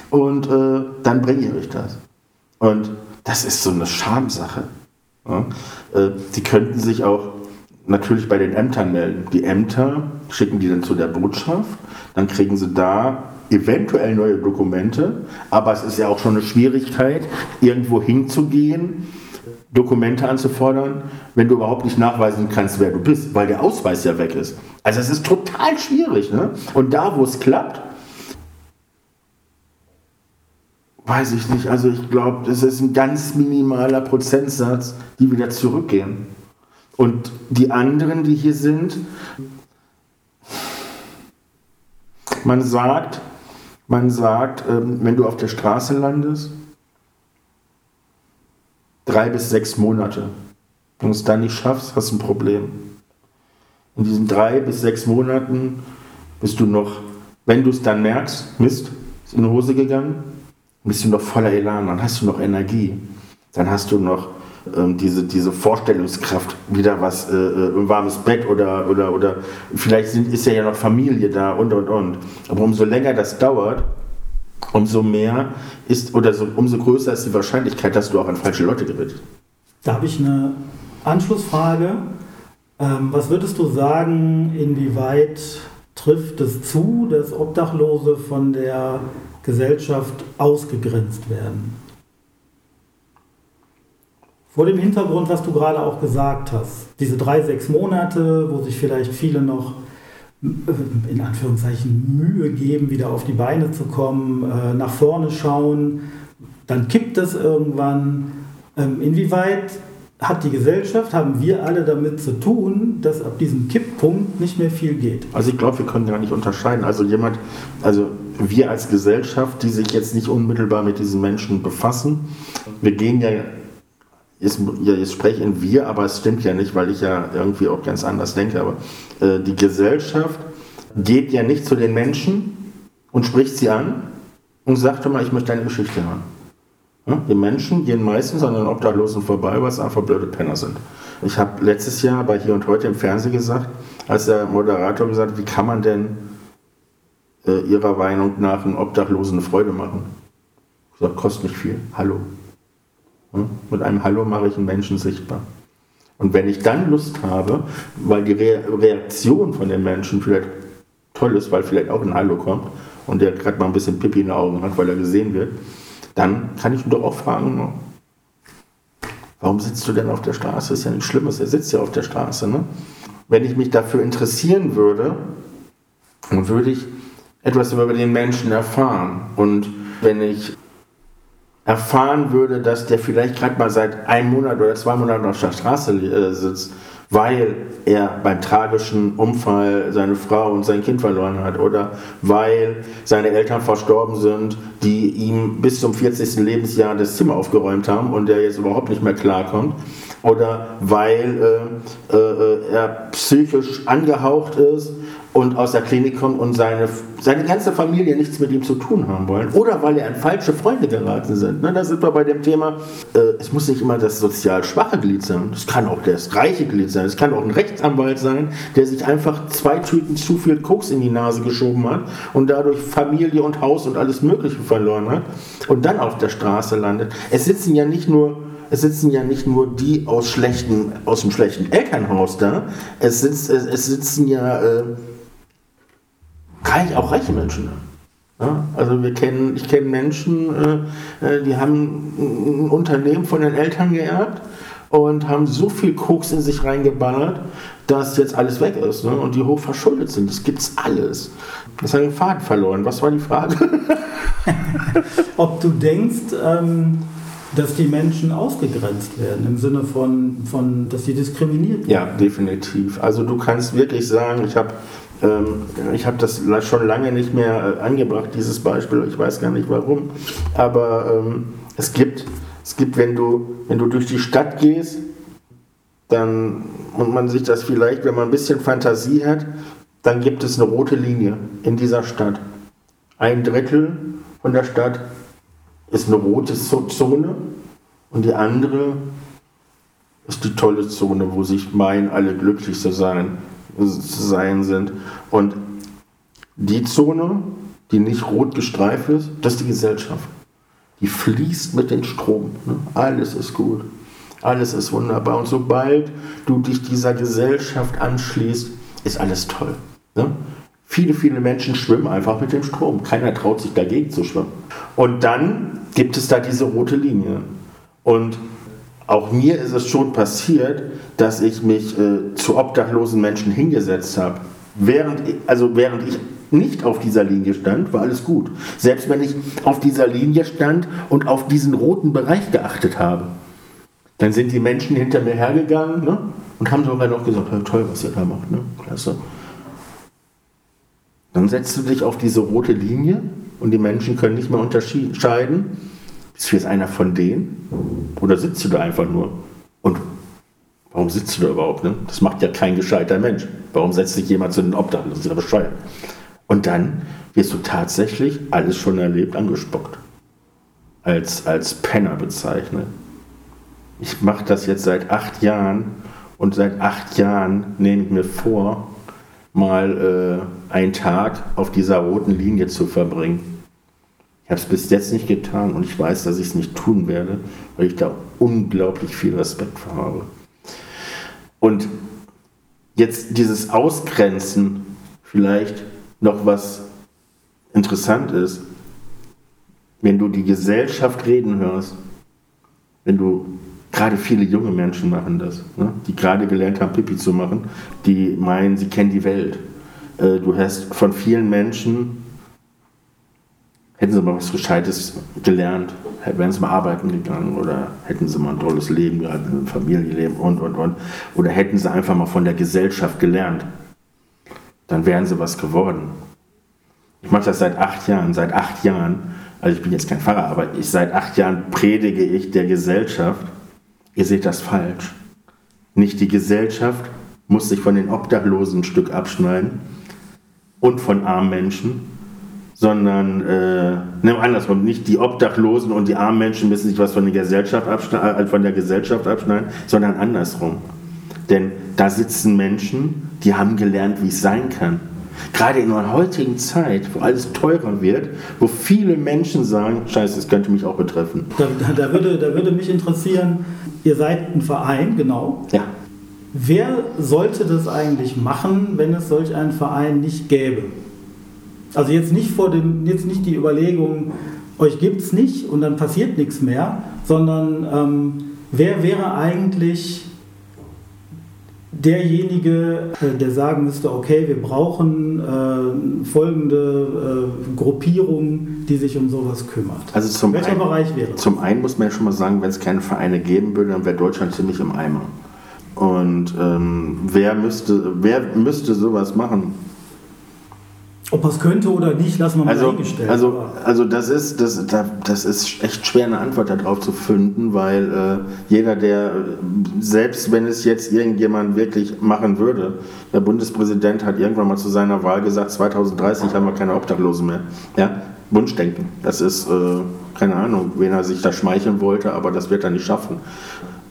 und äh, dann bringe ich das. Und das ist so eine Schamsache. Ja? Äh, die könnten sich auch natürlich bei den Ämtern melden. Die Ämter schicken die dann zu der Botschaft, dann kriegen sie da eventuell neue Dokumente, aber es ist ja auch schon eine Schwierigkeit, irgendwo hinzugehen Dokumente anzufordern, wenn du überhaupt nicht nachweisen kannst, wer du bist, weil der Ausweis ja weg ist. Also es ist total schwierig. Ne? Und da, wo es klappt, weiß ich nicht. Also ich glaube, das ist ein ganz minimaler Prozentsatz, die wieder zurückgehen. Und die anderen, die hier sind, man sagt, man sagt, ähm, wenn du auf der Straße landest, drei bis sechs Monate. Wenn du es dann nicht schaffst, hast du ein Problem. In diesen drei bis sechs Monaten bist du noch, wenn du es dann merkst, Mist, ist in die Hose gegangen, bist du noch voller Elan, dann hast du noch Energie. Dann hast du noch ähm, diese, diese Vorstellungskraft, wieder was, äh, äh ein warmes Bett oder, oder, oder vielleicht sind, ist ja noch Familie da und und und. Aber umso länger das dauert, umso mehr ist oder so, umso größer ist die Wahrscheinlichkeit, dass du auch an falsche Leute gerätst. Da habe ich eine Anschlussfrage. Ähm, was würdest du sagen, inwieweit trifft es zu, dass Obdachlose von der Gesellschaft ausgegrenzt werden? Vor dem Hintergrund, was du gerade auch gesagt hast, diese drei, sechs Monate, wo sich vielleicht viele noch in Anführungszeichen Mühe geben, wieder auf die Beine zu kommen, äh, nach vorne schauen, dann kippt es irgendwann. Ähm, inwieweit hat die Gesellschaft, haben wir alle damit zu tun, dass ab diesem Kipppunkt nicht mehr viel geht. Also ich glaube, wir können gar nicht unterscheiden. Also jemand, also wir als Gesellschaft, die sich jetzt nicht unmittelbar mit diesen Menschen befassen, wir gehen ja, jetzt, ja, jetzt sprechen wir, aber es stimmt ja nicht, weil ich ja irgendwie auch ganz anders denke, aber äh, die Gesellschaft geht ja nicht zu den Menschen und spricht sie an und sagt mal, ich möchte deine Geschichte hören. Die Menschen gehen meistens an den Obdachlosen vorbei, weil es einfach blöde Penner sind. Ich habe letztes Jahr bei Hier und Heute im Fernsehen gesagt, als der Moderator gesagt hat, wie kann man denn äh, Ihrer Meinung nach einen Obdachlosen eine Freude machen? Gesagt, kostet nicht viel. Hallo. Mit einem Hallo mache ich einen Menschen sichtbar. Und wenn ich dann Lust habe, weil die Re Reaktion von den Menschen vielleicht toll ist, weil vielleicht auch ein Hallo kommt und der gerade mal ein bisschen Pipi in den Augen hat, weil er gesehen wird, dann kann ich ihn doch auch fragen, warum sitzt du denn auf der Straße? Das ist ja nichts Schlimmes, er sitzt ja auf der Straße. Ne? Wenn ich mich dafür interessieren würde, dann würde ich etwas über den Menschen erfahren. Und wenn ich erfahren würde, dass der vielleicht gerade mal seit einem Monat oder zwei Monaten auf der Straße äh, sitzt, weil er beim tragischen Unfall seine Frau und sein Kind verloren hat oder weil seine Eltern verstorben sind, die ihm bis zum 40. Lebensjahr das Zimmer aufgeräumt haben und er jetzt überhaupt nicht mehr klarkommt oder weil äh, äh, er psychisch angehaucht ist und aus der Klinik kommt und seine, seine ganze Familie nichts mit ihm zu tun haben wollen. Oder weil er an falsche Freunde geraten sind. Ne, da sind wir bei dem Thema, äh, es muss nicht immer das sozial schwache Glied sein. Es kann auch das reiche Glied sein. Es kann auch ein Rechtsanwalt sein, der sich einfach zwei Tüten zu viel Koks in die Nase geschoben hat und dadurch Familie und Haus und alles Mögliche verloren hat und dann auf der Straße landet. Es sitzen ja nicht nur es sitzen ja nicht nur die aus, schlechten, aus dem schlechten Elternhaus da, es, sitzt, es, es sitzen ja äh, reich, auch reiche Menschen. Ja, also wir kennen, ich kenne Menschen, äh, äh, die haben ein Unternehmen von den Eltern geerbt und haben so viel Koks in sich reingeballert, dass jetzt alles weg ist ne? und die hoch verschuldet sind. Das gibt's alles. Das hat den Faden verloren. Was war die Frage? (laughs) Ob du denkst, ähm, dass die Menschen ausgegrenzt werden, im Sinne von, von dass sie diskriminiert werden? Ja, definitiv. Also du kannst wirklich sagen, ich habe ich habe das schon lange nicht mehr äh, angebracht, dieses Beispiel. Ich weiß gar nicht warum. Aber ähm, es gibt, es gibt wenn, du, wenn du durch die Stadt gehst, dann, und man sich das vielleicht, wenn man ein bisschen Fantasie hat, dann gibt es eine rote Linie in dieser Stadt. Ein Drittel von der Stadt ist eine rote Zone und die andere ist die tolle Zone, wo sich meinen, alle glücklich zu sein sein sind. Und die Zone, die nicht rot gestreift ist, das ist die Gesellschaft. Die fließt mit dem Strom. Ne? Alles ist gut. Alles ist wunderbar. Und sobald du dich dieser Gesellschaft anschließt, ist alles toll. Ne? Viele, viele Menschen schwimmen einfach mit dem Strom. Keiner traut sich dagegen zu schwimmen. Und dann gibt es da diese rote Linie. Und auch mir ist es schon passiert, dass ich mich äh, zu obdachlosen Menschen hingesetzt habe. Während, also während ich nicht auf dieser Linie stand, war alles gut. Selbst wenn ich auf dieser Linie stand und auf diesen roten Bereich geachtet habe, dann sind die Menschen hinter mir hergegangen ne, und haben sogar noch gesagt, toll, was ihr da macht, ne? klasse. Dann setzt du dich auf diese rote Linie und die Menschen können nicht mehr unterscheiden, bist du jetzt einer von denen? Oder sitzt du da einfach nur? Und warum sitzt du da überhaupt? Ne? Das macht ja kein gescheiter Mensch. Warum setzt sich jemand zu den Obdachlosen? Das ist ja bescheuert. Und dann wirst du tatsächlich, alles schon erlebt, angespuckt. Als, als Penner bezeichnet. Ich mache das jetzt seit acht Jahren und seit acht Jahren nehme ich mir vor, mal äh, einen Tag auf dieser roten Linie zu verbringen. Ich habe es bis jetzt nicht getan und ich weiß, dass ich es nicht tun werde, weil ich da unglaublich viel Respekt vor habe. Und jetzt dieses Ausgrenzen, vielleicht noch was interessant ist, wenn du die Gesellschaft reden hörst, wenn du gerade viele junge Menschen machen das, ne, die gerade gelernt haben, Pipi zu machen, die meinen, sie kennen die Welt. Äh, du hast von vielen Menschen hätten sie mal was Gescheites gelernt, wären sie mal arbeiten gegangen oder hätten sie mal ein tolles Leben gehabt, ein Familienleben und, und, und. Oder hätten sie einfach mal von der Gesellschaft gelernt. Dann wären sie was geworden. Ich mache das seit acht Jahren. Seit acht Jahren, also ich bin jetzt kein Pfarrer, aber ich, seit acht Jahren predige ich der Gesellschaft, ihr seht das falsch. Nicht die Gesellschaft muss sich von den Obdachlosen ein Stück abschneiden und von armen Menschen, sondern äh, ne, andersrum, nicht die Obdachlosen und die armen Menschen müssen sich was von der Gesellschaft abschneiden, äh, von der Gesellschaft abschneiden, sondern andersrum. Denn da sitzen Menschen, die haben gelernt, wie es sein kann. Gerade in der heutigen Zeit, wo alles teurer wird, wo viele Menschen sagen, scheiße, das könnte mich auch betreffen. Da, da, würde, da würde mich interessieren, ihr seid ein Verein, genau. Ja. Wer sollte das eigentlich machen, wenn es solch einen Verein nicht gäbe? Also jetzt nicht vor dem, jetzt nicht die Überlegung, euch gibt es nicht und dann passiert nichts mehr, sondern ähm, wer wäre eigentlich derjenige, äh, der sagen müsste, okay, wir brauchen äh, folgende äh, Gruppierung, die sich um sowas kümmert. Also zum Welcher einen, Bereich wäre? Zum einen muss man ja schon mal sagen, wenn es keine Vereine geben würde, dann wäre Deutschland ziemlich im Eimer. Und ähm, wer, müsste, wer müsste sowas machen? Ob er es könnte oder nicht, lassen wir mal Also, dahingestellt. also, also das, ist, das, das ist echt schwer, eine Antwort darauf zu finden, weil äh, jeder, der, selbst wenn es jetzt irgendjemand wirklich machen würde, der Bundespräsident hat irgendwann mal zu seiner Wahl gesagt, 2030 haben wir keine Obdachlosen mehr. Ja? Wunschdenken. Das ist, äh, keine Ahnung, wen er sich da schmeicheln wollte, aber das wird er nicht schaffen.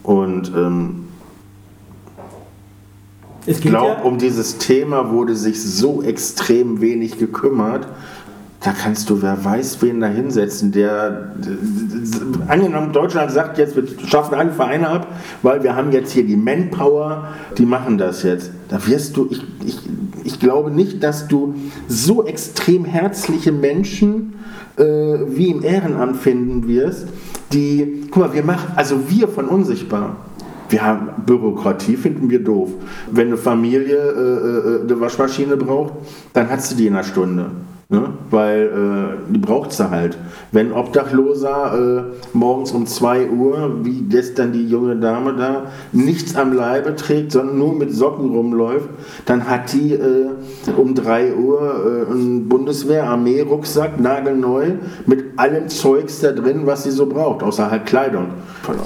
Und ähm, ich glaube, ja, um dieses Thema wurde sich so extrem wenig gekümmert. Da kannst du, wer weiß, wen da hinsetzen, der, angenommen, Deutschland sagt jetzt, wir schaffen alle Vereine ab, weil wir haben jetzt hier die Manpower, die machen das jetzt. Da wirst du, ich, ich, ich glaube nicht, dass du so extrem herzliche Menschen äh, wie im Ehrenamt finden wirst, die, guck mal, wir machen, also wir von unsichtbar. Wir haben Bürokratie, finden wir doof. Wenn eine Familie äh, äh, eine Waschmaschine braucht, dann hat sie die in einer Stunde. Ne? Weil äh, die braucht sie halt. Wenn Obdachloser äh, morgens um 2 Uhr, wie gestern die junge Dame da, nichts am Leibe trägt, sondern nur mit Socken rumläuft, dann hat die äh, um 3 Uhr äh, einen Bundeswehr-Armee-Rucksack, nagelneu, mit allem Zeugs da drin, was sie so braucht, außer halt Kleidung.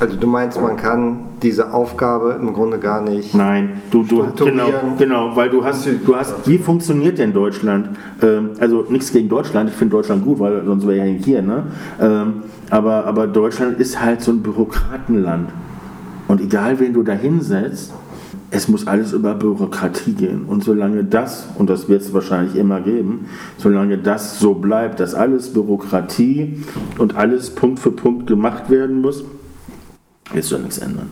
Also du meinst, man kann diese Aufgabe im Grunde gar nicht. Nein, du, du genau, genau, weil du hast, du hast, wie funktioniert denn Deutschland? Ähm, also nichts gegen Deutschland, ich finde Deutschland gut, weil sonst wäre ja nicht hier, ne? Ähm, aber, aber Deutschland ist halt so ein Bürokratenland. Und egal wen du da hinsetzt, es muss alles über Bürokratie gehen. Und solange das, und das wird es wahrscheinlich immer geben, solange das so bleibt, dass alles Bürokratie und alles Punkt für Punkt gemacht werden muss, wird sich nichts ändern.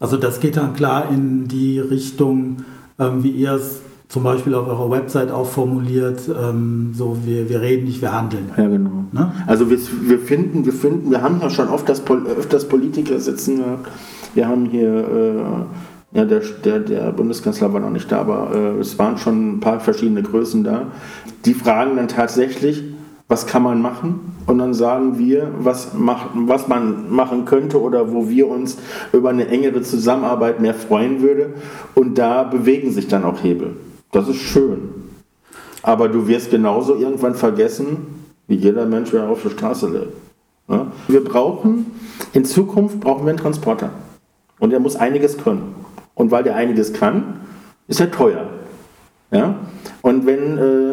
also das geht dann klar in die Richtung, ähm, wie ihr es zum Beispiel auf eurer Website auch formuliert, ähm, so wir, wir reden nicht, wir handeln. Ja, genau. Ne? Also wir, wir finden, wir finden, wir haben ja schon oft das, Pol- öfters Politiker sitzen gehabt. Wir haben hier, äh, ja, der, der, der Bundeskanzler war noch nicht da, aber äh, es waren schon ein paar verschiedene Größen da. Die fragen dann tatsächlich, was kann man machen? Und dann sagen wir, was, mach, was man machen könnte oder wo wir uns über eine engere Zusammenarbeit mehr freuen würde. Und da bewegen sich dann auch Hebel. Das ist schön. Aber du wirst genauso irgendwann vergessen, wie jeder Mensch, der auf der Straße lebt. Wir brauchen, in Zukunft brauchen wir einen Transporter. Und er muss einiges können. Und weil der einiges kann, ist er teuer. Ja? Und wenn äh,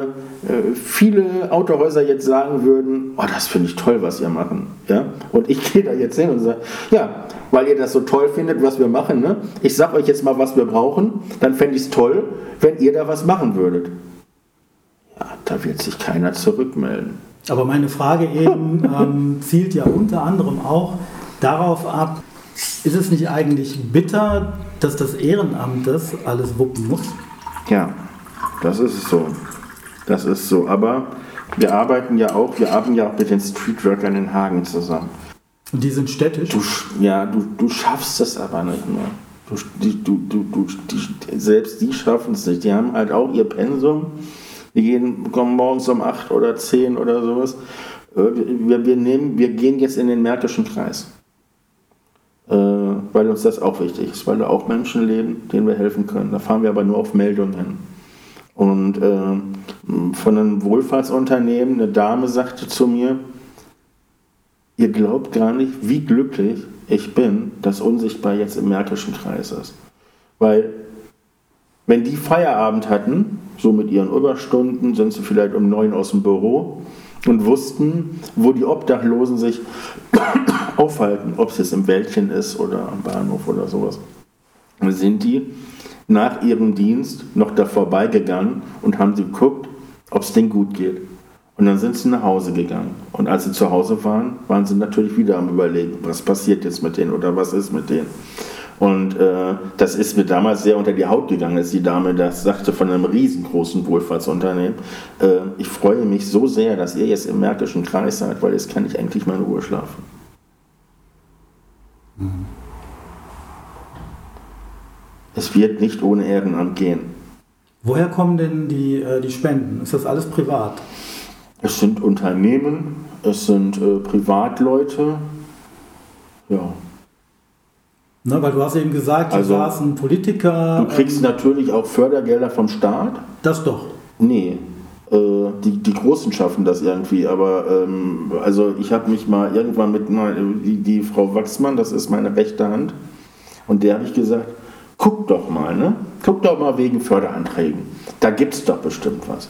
äh, viele Autohäuser jetzt sagen würden, oh, das finde ich toll, was ihr machen, ja? und ich (laughs) gehe da jetzt hin und sage, ja, weil ihr das so toll findet, was wir machen, ne? ich sage euch jetzt mal, was wir brauchen, dann fände ich es toll, wenn ihr da was machen würdet. Ja, da wird sich keiner zurückmelden. Aber meine Frage eben (laughs) ähm, zielt ja unter anderem auch darauf ab, ist es nicht eigentlich bitter, dass das Ehrenamt das alles wuppen muss? Ja, das ist so. Das ist so. Aber wir arbeiten ja auch, wir arbeiten ja auch mit den Streetworkern in Hagen zusammen. Und die sind städtisch? Du, ja, du, du schaffst es aber nicht mehr. Du, die, du, du, du, die, selbst die schaffen es nicht. Die haben halt auch ihr Pensum. Die gehen, kommen morgens um 8 oder 10 oder sowas. äh, wir, wir, nehmen, wir gehen jetzt in den Märkischen Kreis. Äh, weil uns das auch wichtig ist, weil da auch Menschen leben, denen wir helfen können. Da fahren wir aber nur auf Meldungen. Und äh, von einem Wohlfahrtsunternehmen, eine Dame sagte zu mir, ihr glaubt gar nicht, wie glücklich ich bin, dass unsichtbar jetzt im Märkischen Kreis ist. Weil wenn die Feierabend hatten, so mit ihren Überstunden, sind sie vielleicht um neun aus dem Büro und wussten, wo die Obdachlosen sich (coughs) aufhalten, ob es jetzt im Wäldchen ist oder am Bahnhof oder sowas. Sind die nach ihrem Dienst noch da vorbeigegangen und haben sie geguckt, ob es denen gut geht. Und dann sind sie nach Hause gegangen. Und als sie zu Hause waren, waren sie natürlich wieder am Überlegen, was passiert jetzt mit denen oder was ist mit denen. Und äh, das ist mir damals sehr unter die Haut gegangen, als die Dame das sagte von einem riesengroßen Wohlfahrtsunternehmen. Äh, ich freue mich so sehr, dass ihr jetzt im Märkischen Kreis seid, weil jetzt kann ich eigentlich mal in Ruhe schlafen. Mhm. Es wird nicht ohne Ehrenamt gehen. Woher kommen denn die, äh, die Spenden? Ist das alles privat? Es sind Unternehmen, es sind äh, Privatleute. Ja. Ne, weil du hast eben gesagt, du Also, warst ein Politiker. Du kriegst ähm, natürlich auch Fördergelder vom Staat. das doch. Nee, äh, die, die Großen schaffen das irgendwie, aber ähm, also ich habe mich mal irgendwann mit einer, die, die Frau Wachsmann, das ist meine rechte Hand, und der habe ich gesagt, guck doch mal, ne? Guck doch mal wegen Förderanträgen. Da gibt es doch bestimmt was.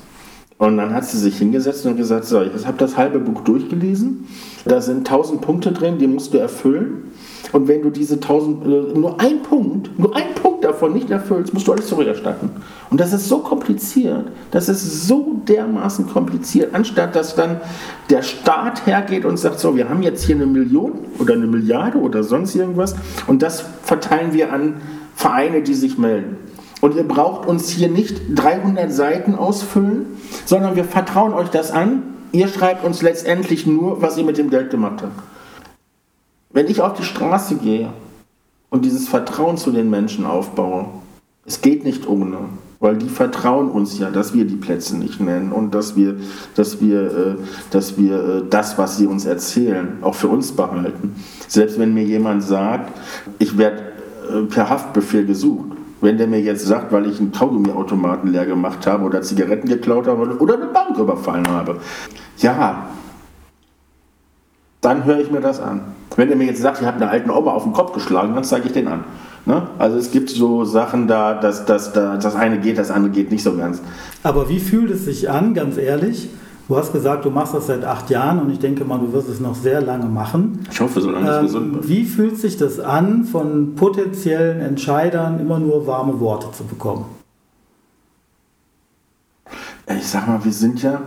Und dann hat sie sich hingesetzt und gesagt, so, ich habe das halbe Buch durchgelesen, da sind tausend Punkte drin, die musst du erfüllen. Und wenn du diese tausend, äh, nur ein Punkt, nur ein Punkt davon nicht erfüllst, musst du alles zurückerstatten. Und das ist so kompliziert, das ist so dermaßen kompliziert, anstatt dass dann der Staat hergeht und sagt, so, wir haben jetzt hier eine Million oder eine Milliarde oder sonst irgendwas und das verteilen wir an Vereine, die sich melden. Und ihr braucht uns hier nicht 300 Seiten ausfüllen, sondern wir vertrauen euch das an. Ihr schreibt uns letztendlich nur, was ihr mit dem Geld gemacht habt. Wenn ich auf die Straße gehe und dieses Vertrauen zu den Menschen aufbaue, es geht nicht ohne, weil die vertrauen uns ja, dass wir die Plätze nicht nennen und dass wir, dass wir, äh, dass wir äh, das, was sie uns erzählen, auch für uns behalten. Selbst wenn mir jemand sagt, ich werde per Haftbefehl gesucht, wenn der mir jetzt sagt, weil ich einen Kaugummiautomaten leer gemacht habe oder Zigaretten geklaut habe oder eine Bank überfallen habe, ja, dann höre ich mir das an. Wenn er mir jetzt sagt, ich habe eine alten Oma auf den Kopf geschlagen, dann zeige ich den an. Ne? Also es gibt so Sachen da, dass, dass, dass das eine geht, das andere geht nicht so ganz. Aber wie fühlt es sich an, ganz ehrlich? Du hast gesagt, du machst das seit acht Jahren und ich denke mal, du wirst es noch sehr lange machen. Ich hoffe, solange ich gesund Ähm, bin. wie fühlt sich das an, von potenziellen Entscheidern immer nur warme Worte zu bekommen? Ich sag mal, wir sind ja,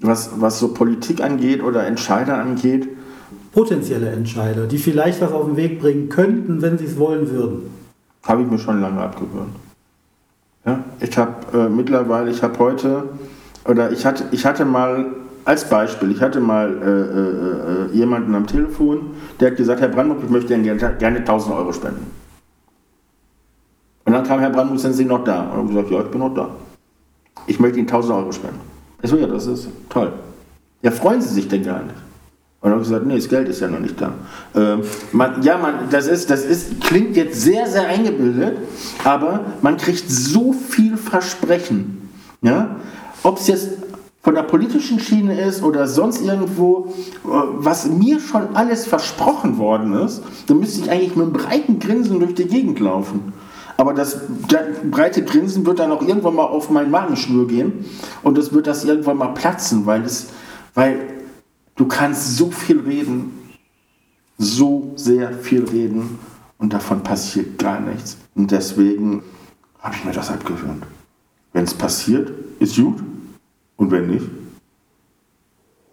was, was so Politik angeht oder Entscheider angeht, Potenzielle Entscheider, die vielleicht was auf den Weg bringen könnten, wenn sie es wollen würden. habe ich mir schon lange abgewöhnt. Ja, ich habe äh, mittlerweile, ich habe heute, oder ich hatte, ich hatte mal, als Beispiel, ich hatte mal äh, äh, äh, jemanden am Telefon, der hat gesagt, Herr Brandenburg, ich möchte Ihnen gerne, gerne 1000 Euro spenden. Und dann kam Herr Brandenburg, sind Sie noch da? Und habe gesagt, ja, ich bin noch da. Ich möchte Ihnen 1000 Euro spenden. Ich so, ja, das ist toll. Ja, freuen Sie sich denn gar nicht? Und habe gesagt, nee, das Geld ist ja noch nicht da. Ähm, man, ja, man, das, ist, das ist, klingt jetzt sehr, sehr eingebildet, aber man kriegt so viel Versprechen. Ja? Ob es jetzt von der politischen Schiene ist oder sonst irgendwo, äh, was mir schon alles versprochen worden ist, dann müsste ich eigentlich mit einem breiten Grinsen durch die Gegend laufen. Aber das, das breite Grinsen wird dann auch irgendwann mal auf meinen Magenschnür gehen und es wird das irgendwann mal platzen, weil es, weil du kannst so viel reden, so sehr viel reden und davon passiert gar nichts. Und deswegen habe ich mir das abgewöhnt. Wenn es passiert, ist gut. Und wenn nicht,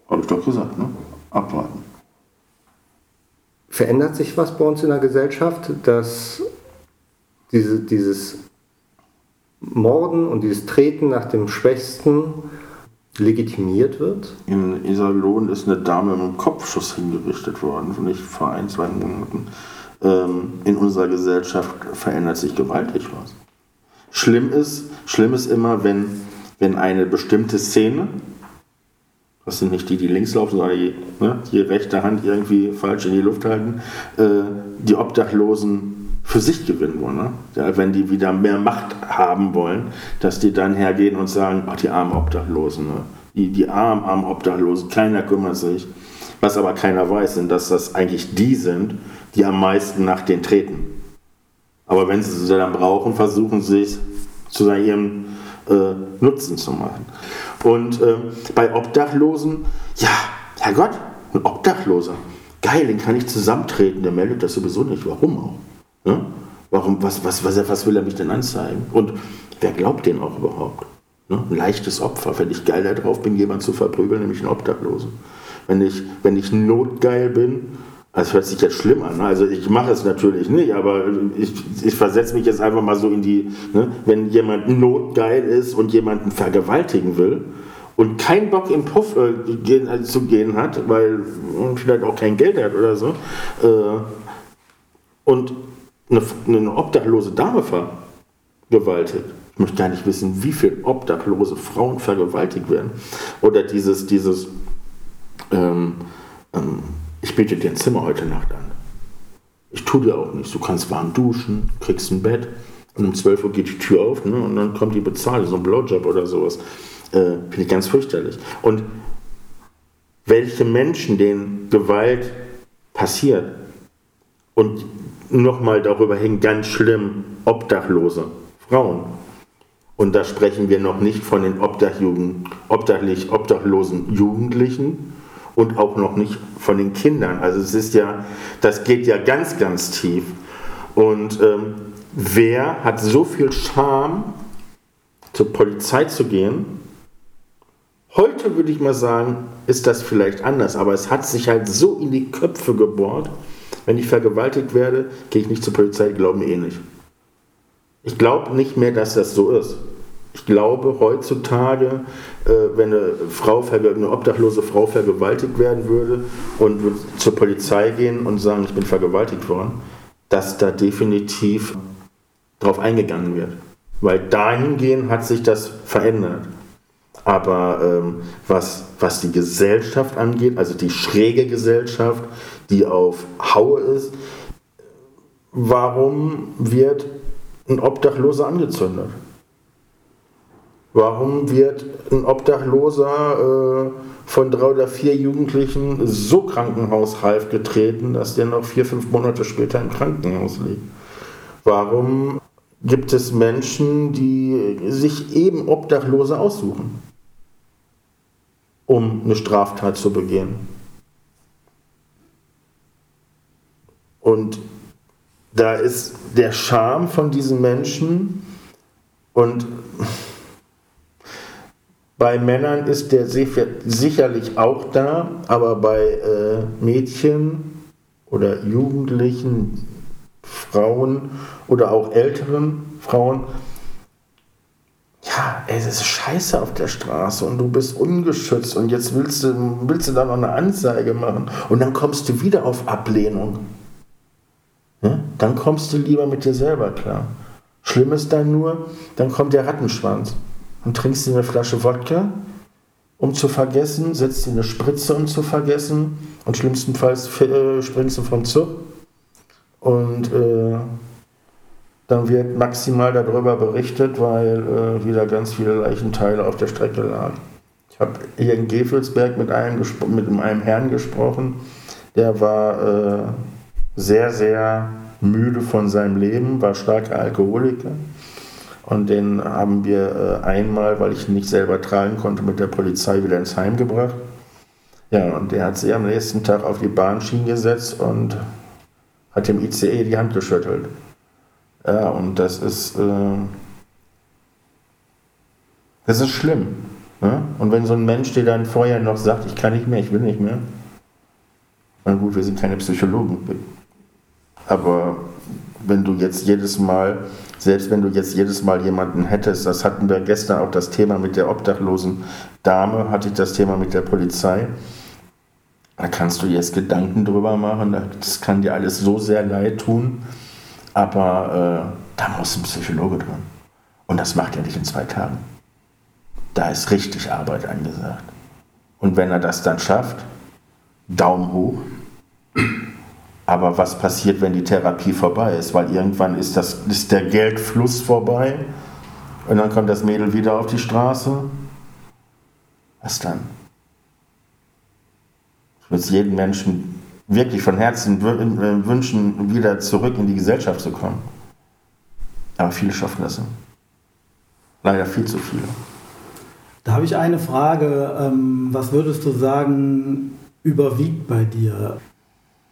habe ich doch gesagt, ne? abwarten. Verändert sich was bei uns in der Gesellschaft, dass diese, dieses Morden und dieses Treten nach dem Schwächsten legitimiert wird? In Iserlohn ist eine Dame mit einem Kopfschuss hingerichtet worden, nicht vor ein, zwei Monaten. Ähm, in unserer Gesellschaft verändert sich gewaltig was. Schlimm ist, schlimm ist immer, wenn, wenn eine bestimmte Szene das sind nicht die, die links laufen, sondern die, ne, die rechte Hand irgendwie falsch in die Luft halten, äh, die Obdachlosen für sich gewinnen wollen. Ne? Ja, wenn die wieder mehr Macht haben wollen, dass die dann hergehen und sagen, ach, die armen Obdachlosen, ne? die, die armen, armen Obdachlosen, keiner kümmert sich. Was aber keiner weiß, sind, dass das eigentlich die sind, die am meisten nach denen treten. Aber wenn sie sie dann brauchen, versuchen sie es zu ihrem äh, Nutzen zu machen. Und äh, bei Obdachlosen, ja, Herrgott, ein Obdachloser, geil, den kann ich zusammentreten, der meldet das sowieso nicht. Warum auch? Ja? Warum, was, was, was, was will er mich denn anzeigen? Und wer glaubt den auch überhaupt? Ja? Ein leichtes Opfer, wenn ich geil darauf bin, jemanden zu verprügeln, nämlich einen Obdachlosen. Wenn ich, wenn ich notgeil bin, das hört sich jetzt schlimm an. Ne? Also ich mache es natürlich nicht, aber ich, ich versetze mich jetzt einfach mal so in die, ne? wenn jemand notgeil ist und jemanden vergewaltigen will und keinen Bock im Puff äh, gehen, also zu gehen hat, weil vielleicht auch kein Geld hat oder so, äh, und eine, eine obdachlose Dame vergewaltigt. Ich möchte gar nicht wissen, wie viele obdachlose Frauen vergewaltigt werden. Oder dieses, dieses, ähm, ähm, ich biete dir ein Zimmer heute Nacht an. Ich tue dir auch nichts. Du kannst warm duschen, kriegst ein Bett und um 12 Uhr geht die Tür auf ne, und dann kommt die Bezahlung, so ein Blowjob oder sowas. Äh, Finde ich ganz fürchterlich. Und welche Menschen denen Gewalt passiert und nochmal darüber hin ganz schlimm Obdachlose Frauen. Und da sprechen wir noch nicht von den obdachlosen Jugendlichen, und auch noch nicht von den Kindern. Also es ist ja, das geht ja ganz, ganz tief. Und ähm, wer hat so viel Scham, zur Polizei zu gehen? Heute würde ich mal sagen, ist das vielleicht anders, aber es hat sich halt so in die Köpfe gebohrt. Wenn ich vergewaltigt werde, gehe ich nicht zur Polizei, glauben mir eh nicht. Ich glaube nicht mehr, dass das so ist. Ich glaube heutzutage, äh, wenn eine, Frau, eine obdachlose Frau vergewaltigt werden würde und zur Polizei gehen und sagen, ich bin vergewaltigt worden, dass da definitiv drauf eingegangen wird. Weil dahingehend hat sich das verändert. Aber ähm, was, was die Gesellschaft angeht, also die schräge Gesellschaft, die auf Haue ist, warum wird ein Obdachloser angezündet? Warum wird ein Obdachloser äh, von drei oder vier Jugendlichen so krankenhausreif getreten, dass der noch vier, fünf Monate später im Krankenhaus liegt? Warum gibt es Menschen, die sich eben Obdachlose aussuchen, um eine Straftat zu begehen? Und da ist der Charme von diesen Menschen und bei Männern ist der sicherlich auch da, aber bei äh, Mädchen oder Jugendlichen, Frauen oder auch älteren Frauen, ja, es ist scheiße auf der Straße und du bist ungeschützt und jetzt willst du, willst du da noch eine Anzeige machen und dann kommst du wieder auf Ablehnung. Ja? Dann kommst du lieber mit dir selber klar. Schlimm ist dann nur, dann kommt der Rattenschwanz und trinkst dir eine Flasche Wodka, um zu vergessen, setzt dir eine Spritze, um zu vergessen und schlimmstenfalls äh, springst du vom Zug und äh, dann wird maximal darüber berichtet, weil äh, wieder ganz viele Leichenteile auf der Strecke lagen. Ich habe hier in Gefelsberg mit einem, mit einem Herrn gesprochen, der war äh, sehr, sehr müde von seinem Leben, war starker Alkoholiker und den haben wir äh, einmal, weil ich ihn nicht selber tragen konnte, mit der Polizei wieder ins Heim gebracht. Ja, und der hat sich am nächsten Tag auf die Bahnschienen gesetzt und hat dem ICE die Hand geschüttelt. Ja, und das ist, äh, das ist schlimm. Ne? Und wenn so ein Mensch dir dann vorher noch sagt, ich kann nicht mehr, ich will nicht mehr, na gut, wir sind keine Psychologen, aber wenn du jetzt jedes Mal selbst wenn du jetzt jedes Mal jemanden hättest, das hatten wir gestern auch das Thema mit der obdachlosen Dame, hatte ich das Thema mit der Polizei. Da kannst du jetzt Gedanken drüber machen, das kann dir alles so sehr leid tun, aber äh, da muss ein Psychologe dran. Und das macht er nicht in zwei Tagen. Da ist richtig Arbeit angesagt. Und wenn er das dann schafft, Daumen hoch. Aber was passiert, wenn die Therapie vorbei ist? Weil irgendwann ist, das, ist der Geldfluss vorbei und dann kommt das Mädel wieder auf die Straße. Was dann? Ich würde es jedem Menschen wirklich von Herzen wünschen, wieder zurück in die Gesellschaft zu kommen. Aber viele schaffen das. Leider viel zu viele. Da habe ich eine Frage. Ähm, was würdest du sagen, überwiegt bei dir?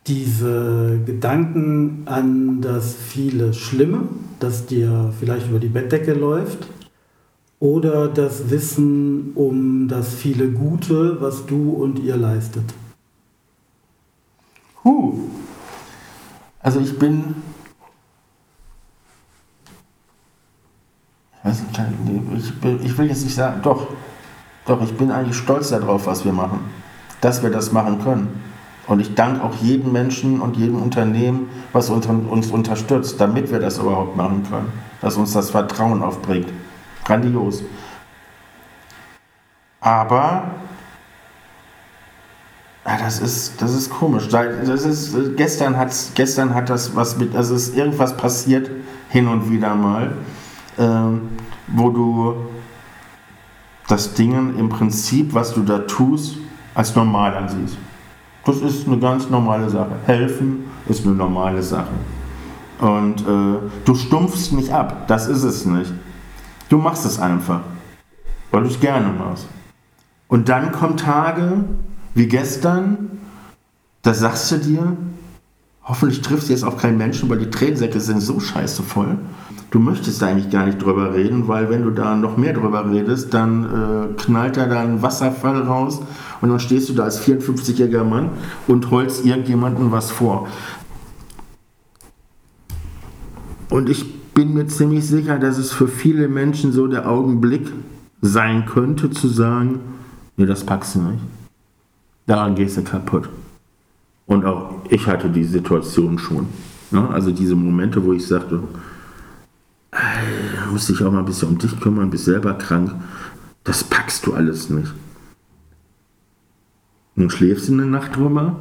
Diese Gedanken an das viele Schlimme, das dir vielleicht über die Bettdecke läuft, oder das Wissen um das viele Gute, was du und ihr leistet? Huh. Also ich bin ich, will jetzt nicht sagen, doch, doch, ich bin eigentlich stolz darauf, was wir machen, dass wir das machen können. Und ich danke auch jedem Menschen und jedem Unternehmen, was uns unterstützt, damit wir das überhaupt machen können, dass uns das Vertrauen aufbringt. Grandios. Aber ja, das ist, das ist komisch. Das ist, gestern, hat's, gestern hat das was mit, also ist irgendwas passiert hin und wieder mal ähm, wo du das Ding im Prinzip, was du da tust, als normal ansiehst. Das ist eine ganz normale Sache. Helfen ist eine normale Sache. Und äh, du stumpfst nicht ab, das ist es nicht. Du machst es einfach, weil du es gerne machst. Und dann kommen Tage wie gestern, da sagst du dir, hoffentlich triffst du jetzt auch keinen Menschen, weil die Tränensäcke sind so scheiße voll du möchtest eigentlich gar nicht drüber reden, weil wenn du da noch mehr drüber redest, dann äh, knallt da dann ein Wasserfall raus und dann stehst du da als 54-jähriger Mann und holst irgendjemandem was vor. Und ich bin mir ziemlich sicher, dass es für viele Menschen so der Augenblick sein könnte, zu sagen, nee, das packst du nicht. Daran gehst du kaputt. Und auch ich hatte die Situation schon. Ne? Also diese Momente, wo ich sagte, da musst dich auch mal ein bisschen um dich kümmern, bist selber krank. Das packst du alles nicht. Nun schläfst eine Nacht drüber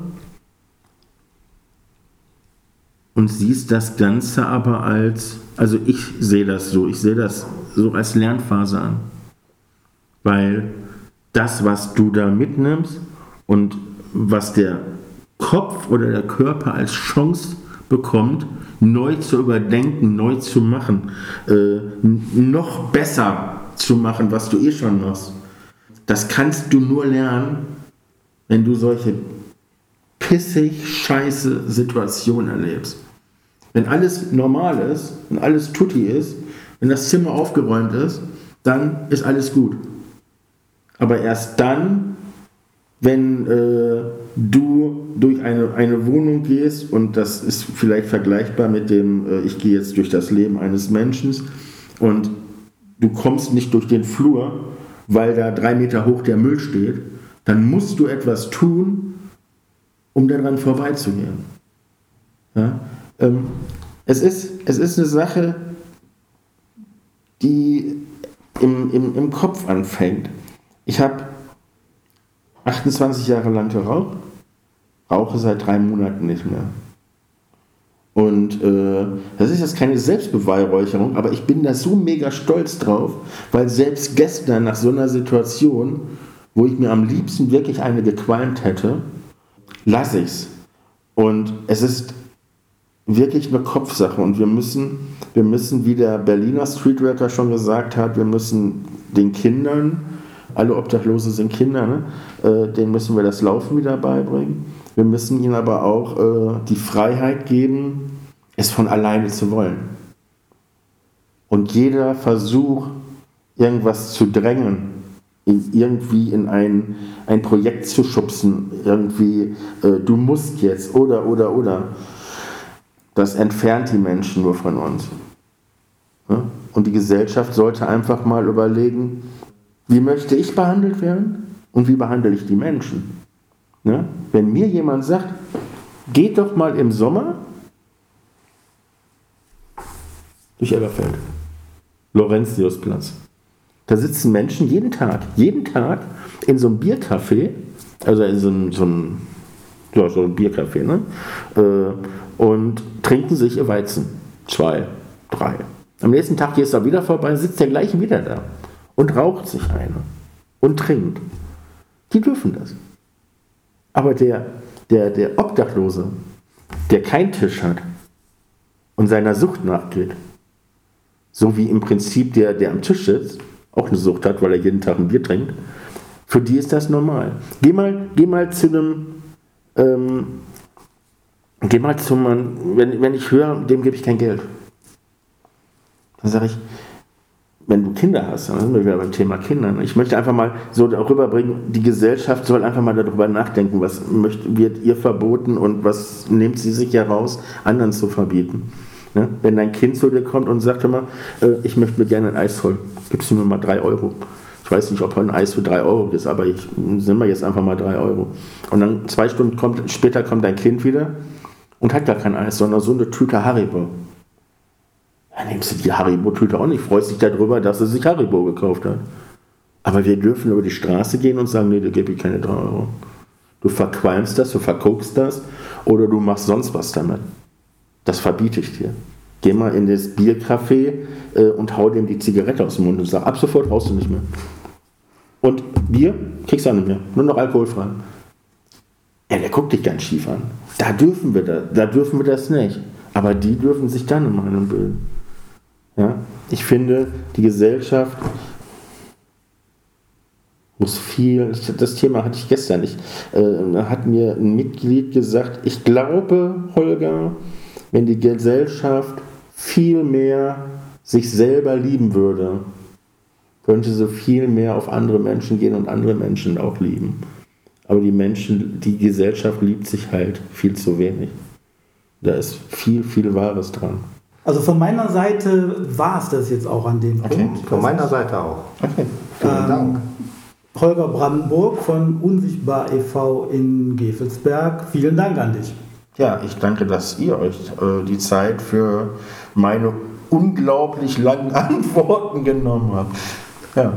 und siehst das Ganze aber als, also ich sehe das so, ich sehe das so als Lernphase an. Weil das, was du da mitnimmst und was der Kopf oder der Körper als Chance bekommt, neu zu überdenken, neu zu machen, äh, noch besser zu machen, was du eh schon machst. Das kannst du nur lernen, wenn du solche pissig scheiße Situationen erlebst. Wenn alles normal ist, wenn alles tutti ist, wenn das Zimmer aufgeräumt ist, dann ist alles gut. Aber erst dann, wenn äh, du durch eine, eine Wohnung gehst, und das ist vielleicht vergleichbar mit dem, äh, ich gehe jetzt durch das Leben eines Menschen, und du kommst nicht durch den Flur, weil da drei Meter hoch der Müll steht, dann musst du etwas tun, um daran vorbeizugehen. Ja? Ähm, es, ist, es ist eine Sache, die im, im, im Kopf anfängt. Ich habe 28 Jahre lang geraucht rauche seit drei Monaten nicht mehr. Und äh, das ist jetzt keine Selbstbeweihräucherung, aber ich bin da so mega stolz drauf, weil selbst gestern nach so einer Situation, wo ich mir am liebsten wirklich eine gequalmt hätte, lasse ich es. Und es ist wirklich eine Kopfsache und wir müssen, wir müssen, wie der Berliner Streetworker schon gesagt hat, wir müssen den Kindern, alle Obdachlose sind Kinder, ne? äh, denen müssen wir das Laufen wieder beibringen. Wir müssen ihnen aber auch äh, die Freiheit geben, es von alleine zu wollen. Und jeder Versuch, irgendwas zu drängen, irgendwie in ein, ein Projekt zu schubsen, irgendwie, äh, du musst jetzt, oder, oder, oder, das entfernt die Menschen nur von uns. Ja? Und die Gesellschaft sollte einfach mal überlegen, wie möchte ich behandelt werden und wie behandle ich die Menschen. Ne? Wenn mir jemand sagt, geht doch mal im Sommer durch Elberfeld, Laurentiusplatz. Da sitzen Menschen jeden Tag, jeden Tag in so einem Biercafé, also in so einem, so einem, ja, so einem Biercafé, ne? Äh, und trinken sich ihr Weizen. Zwei, drei. Am nächsten Tag gehst du da wieder vorbei, sitzt der gleiche wieder da und raucht sich eine und trinkt. Die dürfen das. Aber der, der, der Obdachlose, der keinen Tisch hat und seiner Sucht nachgeht, so wie im Prinzip der, der am Tisch sitzt, auch eine Sucht hat, weil er jeden Tag ein Bier trinkt, für die ist das normal. Geh mal, geh mal zu einem, ähm, geh mal zu einem, wenn, wenn ich höre, dem gebe ich kein Geld. Dann sage ich, wenn du Kinder hast, dann sind wir wieder beim Thema Kinder. Ich möchte einfach mal so darüber bringen, die Gesellschaft soll einfach mal darüber nachdenken, was möcht, wird ihr verboten und was nimmt sie sich heraus, anderen zu verbieten. Ne? Wenn dein Kind zu dir kommt und sagt immer, äh, ich möchte mir gerne ein Eis holen, gibst du mir mal drei Euro. Ich weiß nicht, ob ein Eis für drei Euro ist, aber ich sind wir jetzt einfach mal drei Euro. Und dann zwei Stunden kommt, später kommt dein Kind wieder und hat gar kein Eis, sondern so eine Tüte Haribo. Dann nimmst du die Haribo-Tüte auch nicht, freust dich darüber, dass er sich Haribo gekauft hat. Aber wir dürfen über die Straße gehen und sagen, nee, da gebe ich keine 3 Euro. Du verqualmst das, du verguckst das oder du machst sonst was damit. Das verbiete ich dir. Geh mal in das Biercafé äh, und hau dem die Zigarette aus dem Mund und sag, ab sofort brauchst du nicht mehr. Und Bier kriegst du auch nicht mehr, nur noch alkoholfrei. Ja, der guckt dich ganz schief an. Da dürfen wir das, da dürfen wir das nicht. Aber die dürfen sich dann eine Meinung bilden. Ja? Ich finde, die Gesellschaft muss viel, das Thema hatte ich gestern nicht, äh, hat mir ein Mitglied gesagt, ich glaube, Holger, wenn die Gesellschaft viel mehr sich selber lieben würde, könnte sie viel mehr auf andere Menschen gehen und andere Menschen auch lieben. Aber die Menschen, die Gesellschaft liebt sich halt viel zu wenig. Da ist viel, viel Wahres dran. Also von meiner Seite war es das jetzt auch an dem okay. Punkt. Von meiner Seite auch. Okay. Vielen ähm, Dank. Holger Brandenburg von Unsichtbar e.V. in Gefelsberg. Vielen Dank an dich. Ja, ich danke, dass ihr euch äh, die Zeit für meine unglaublich langen (laughs) Antworten genommen habt. Ja.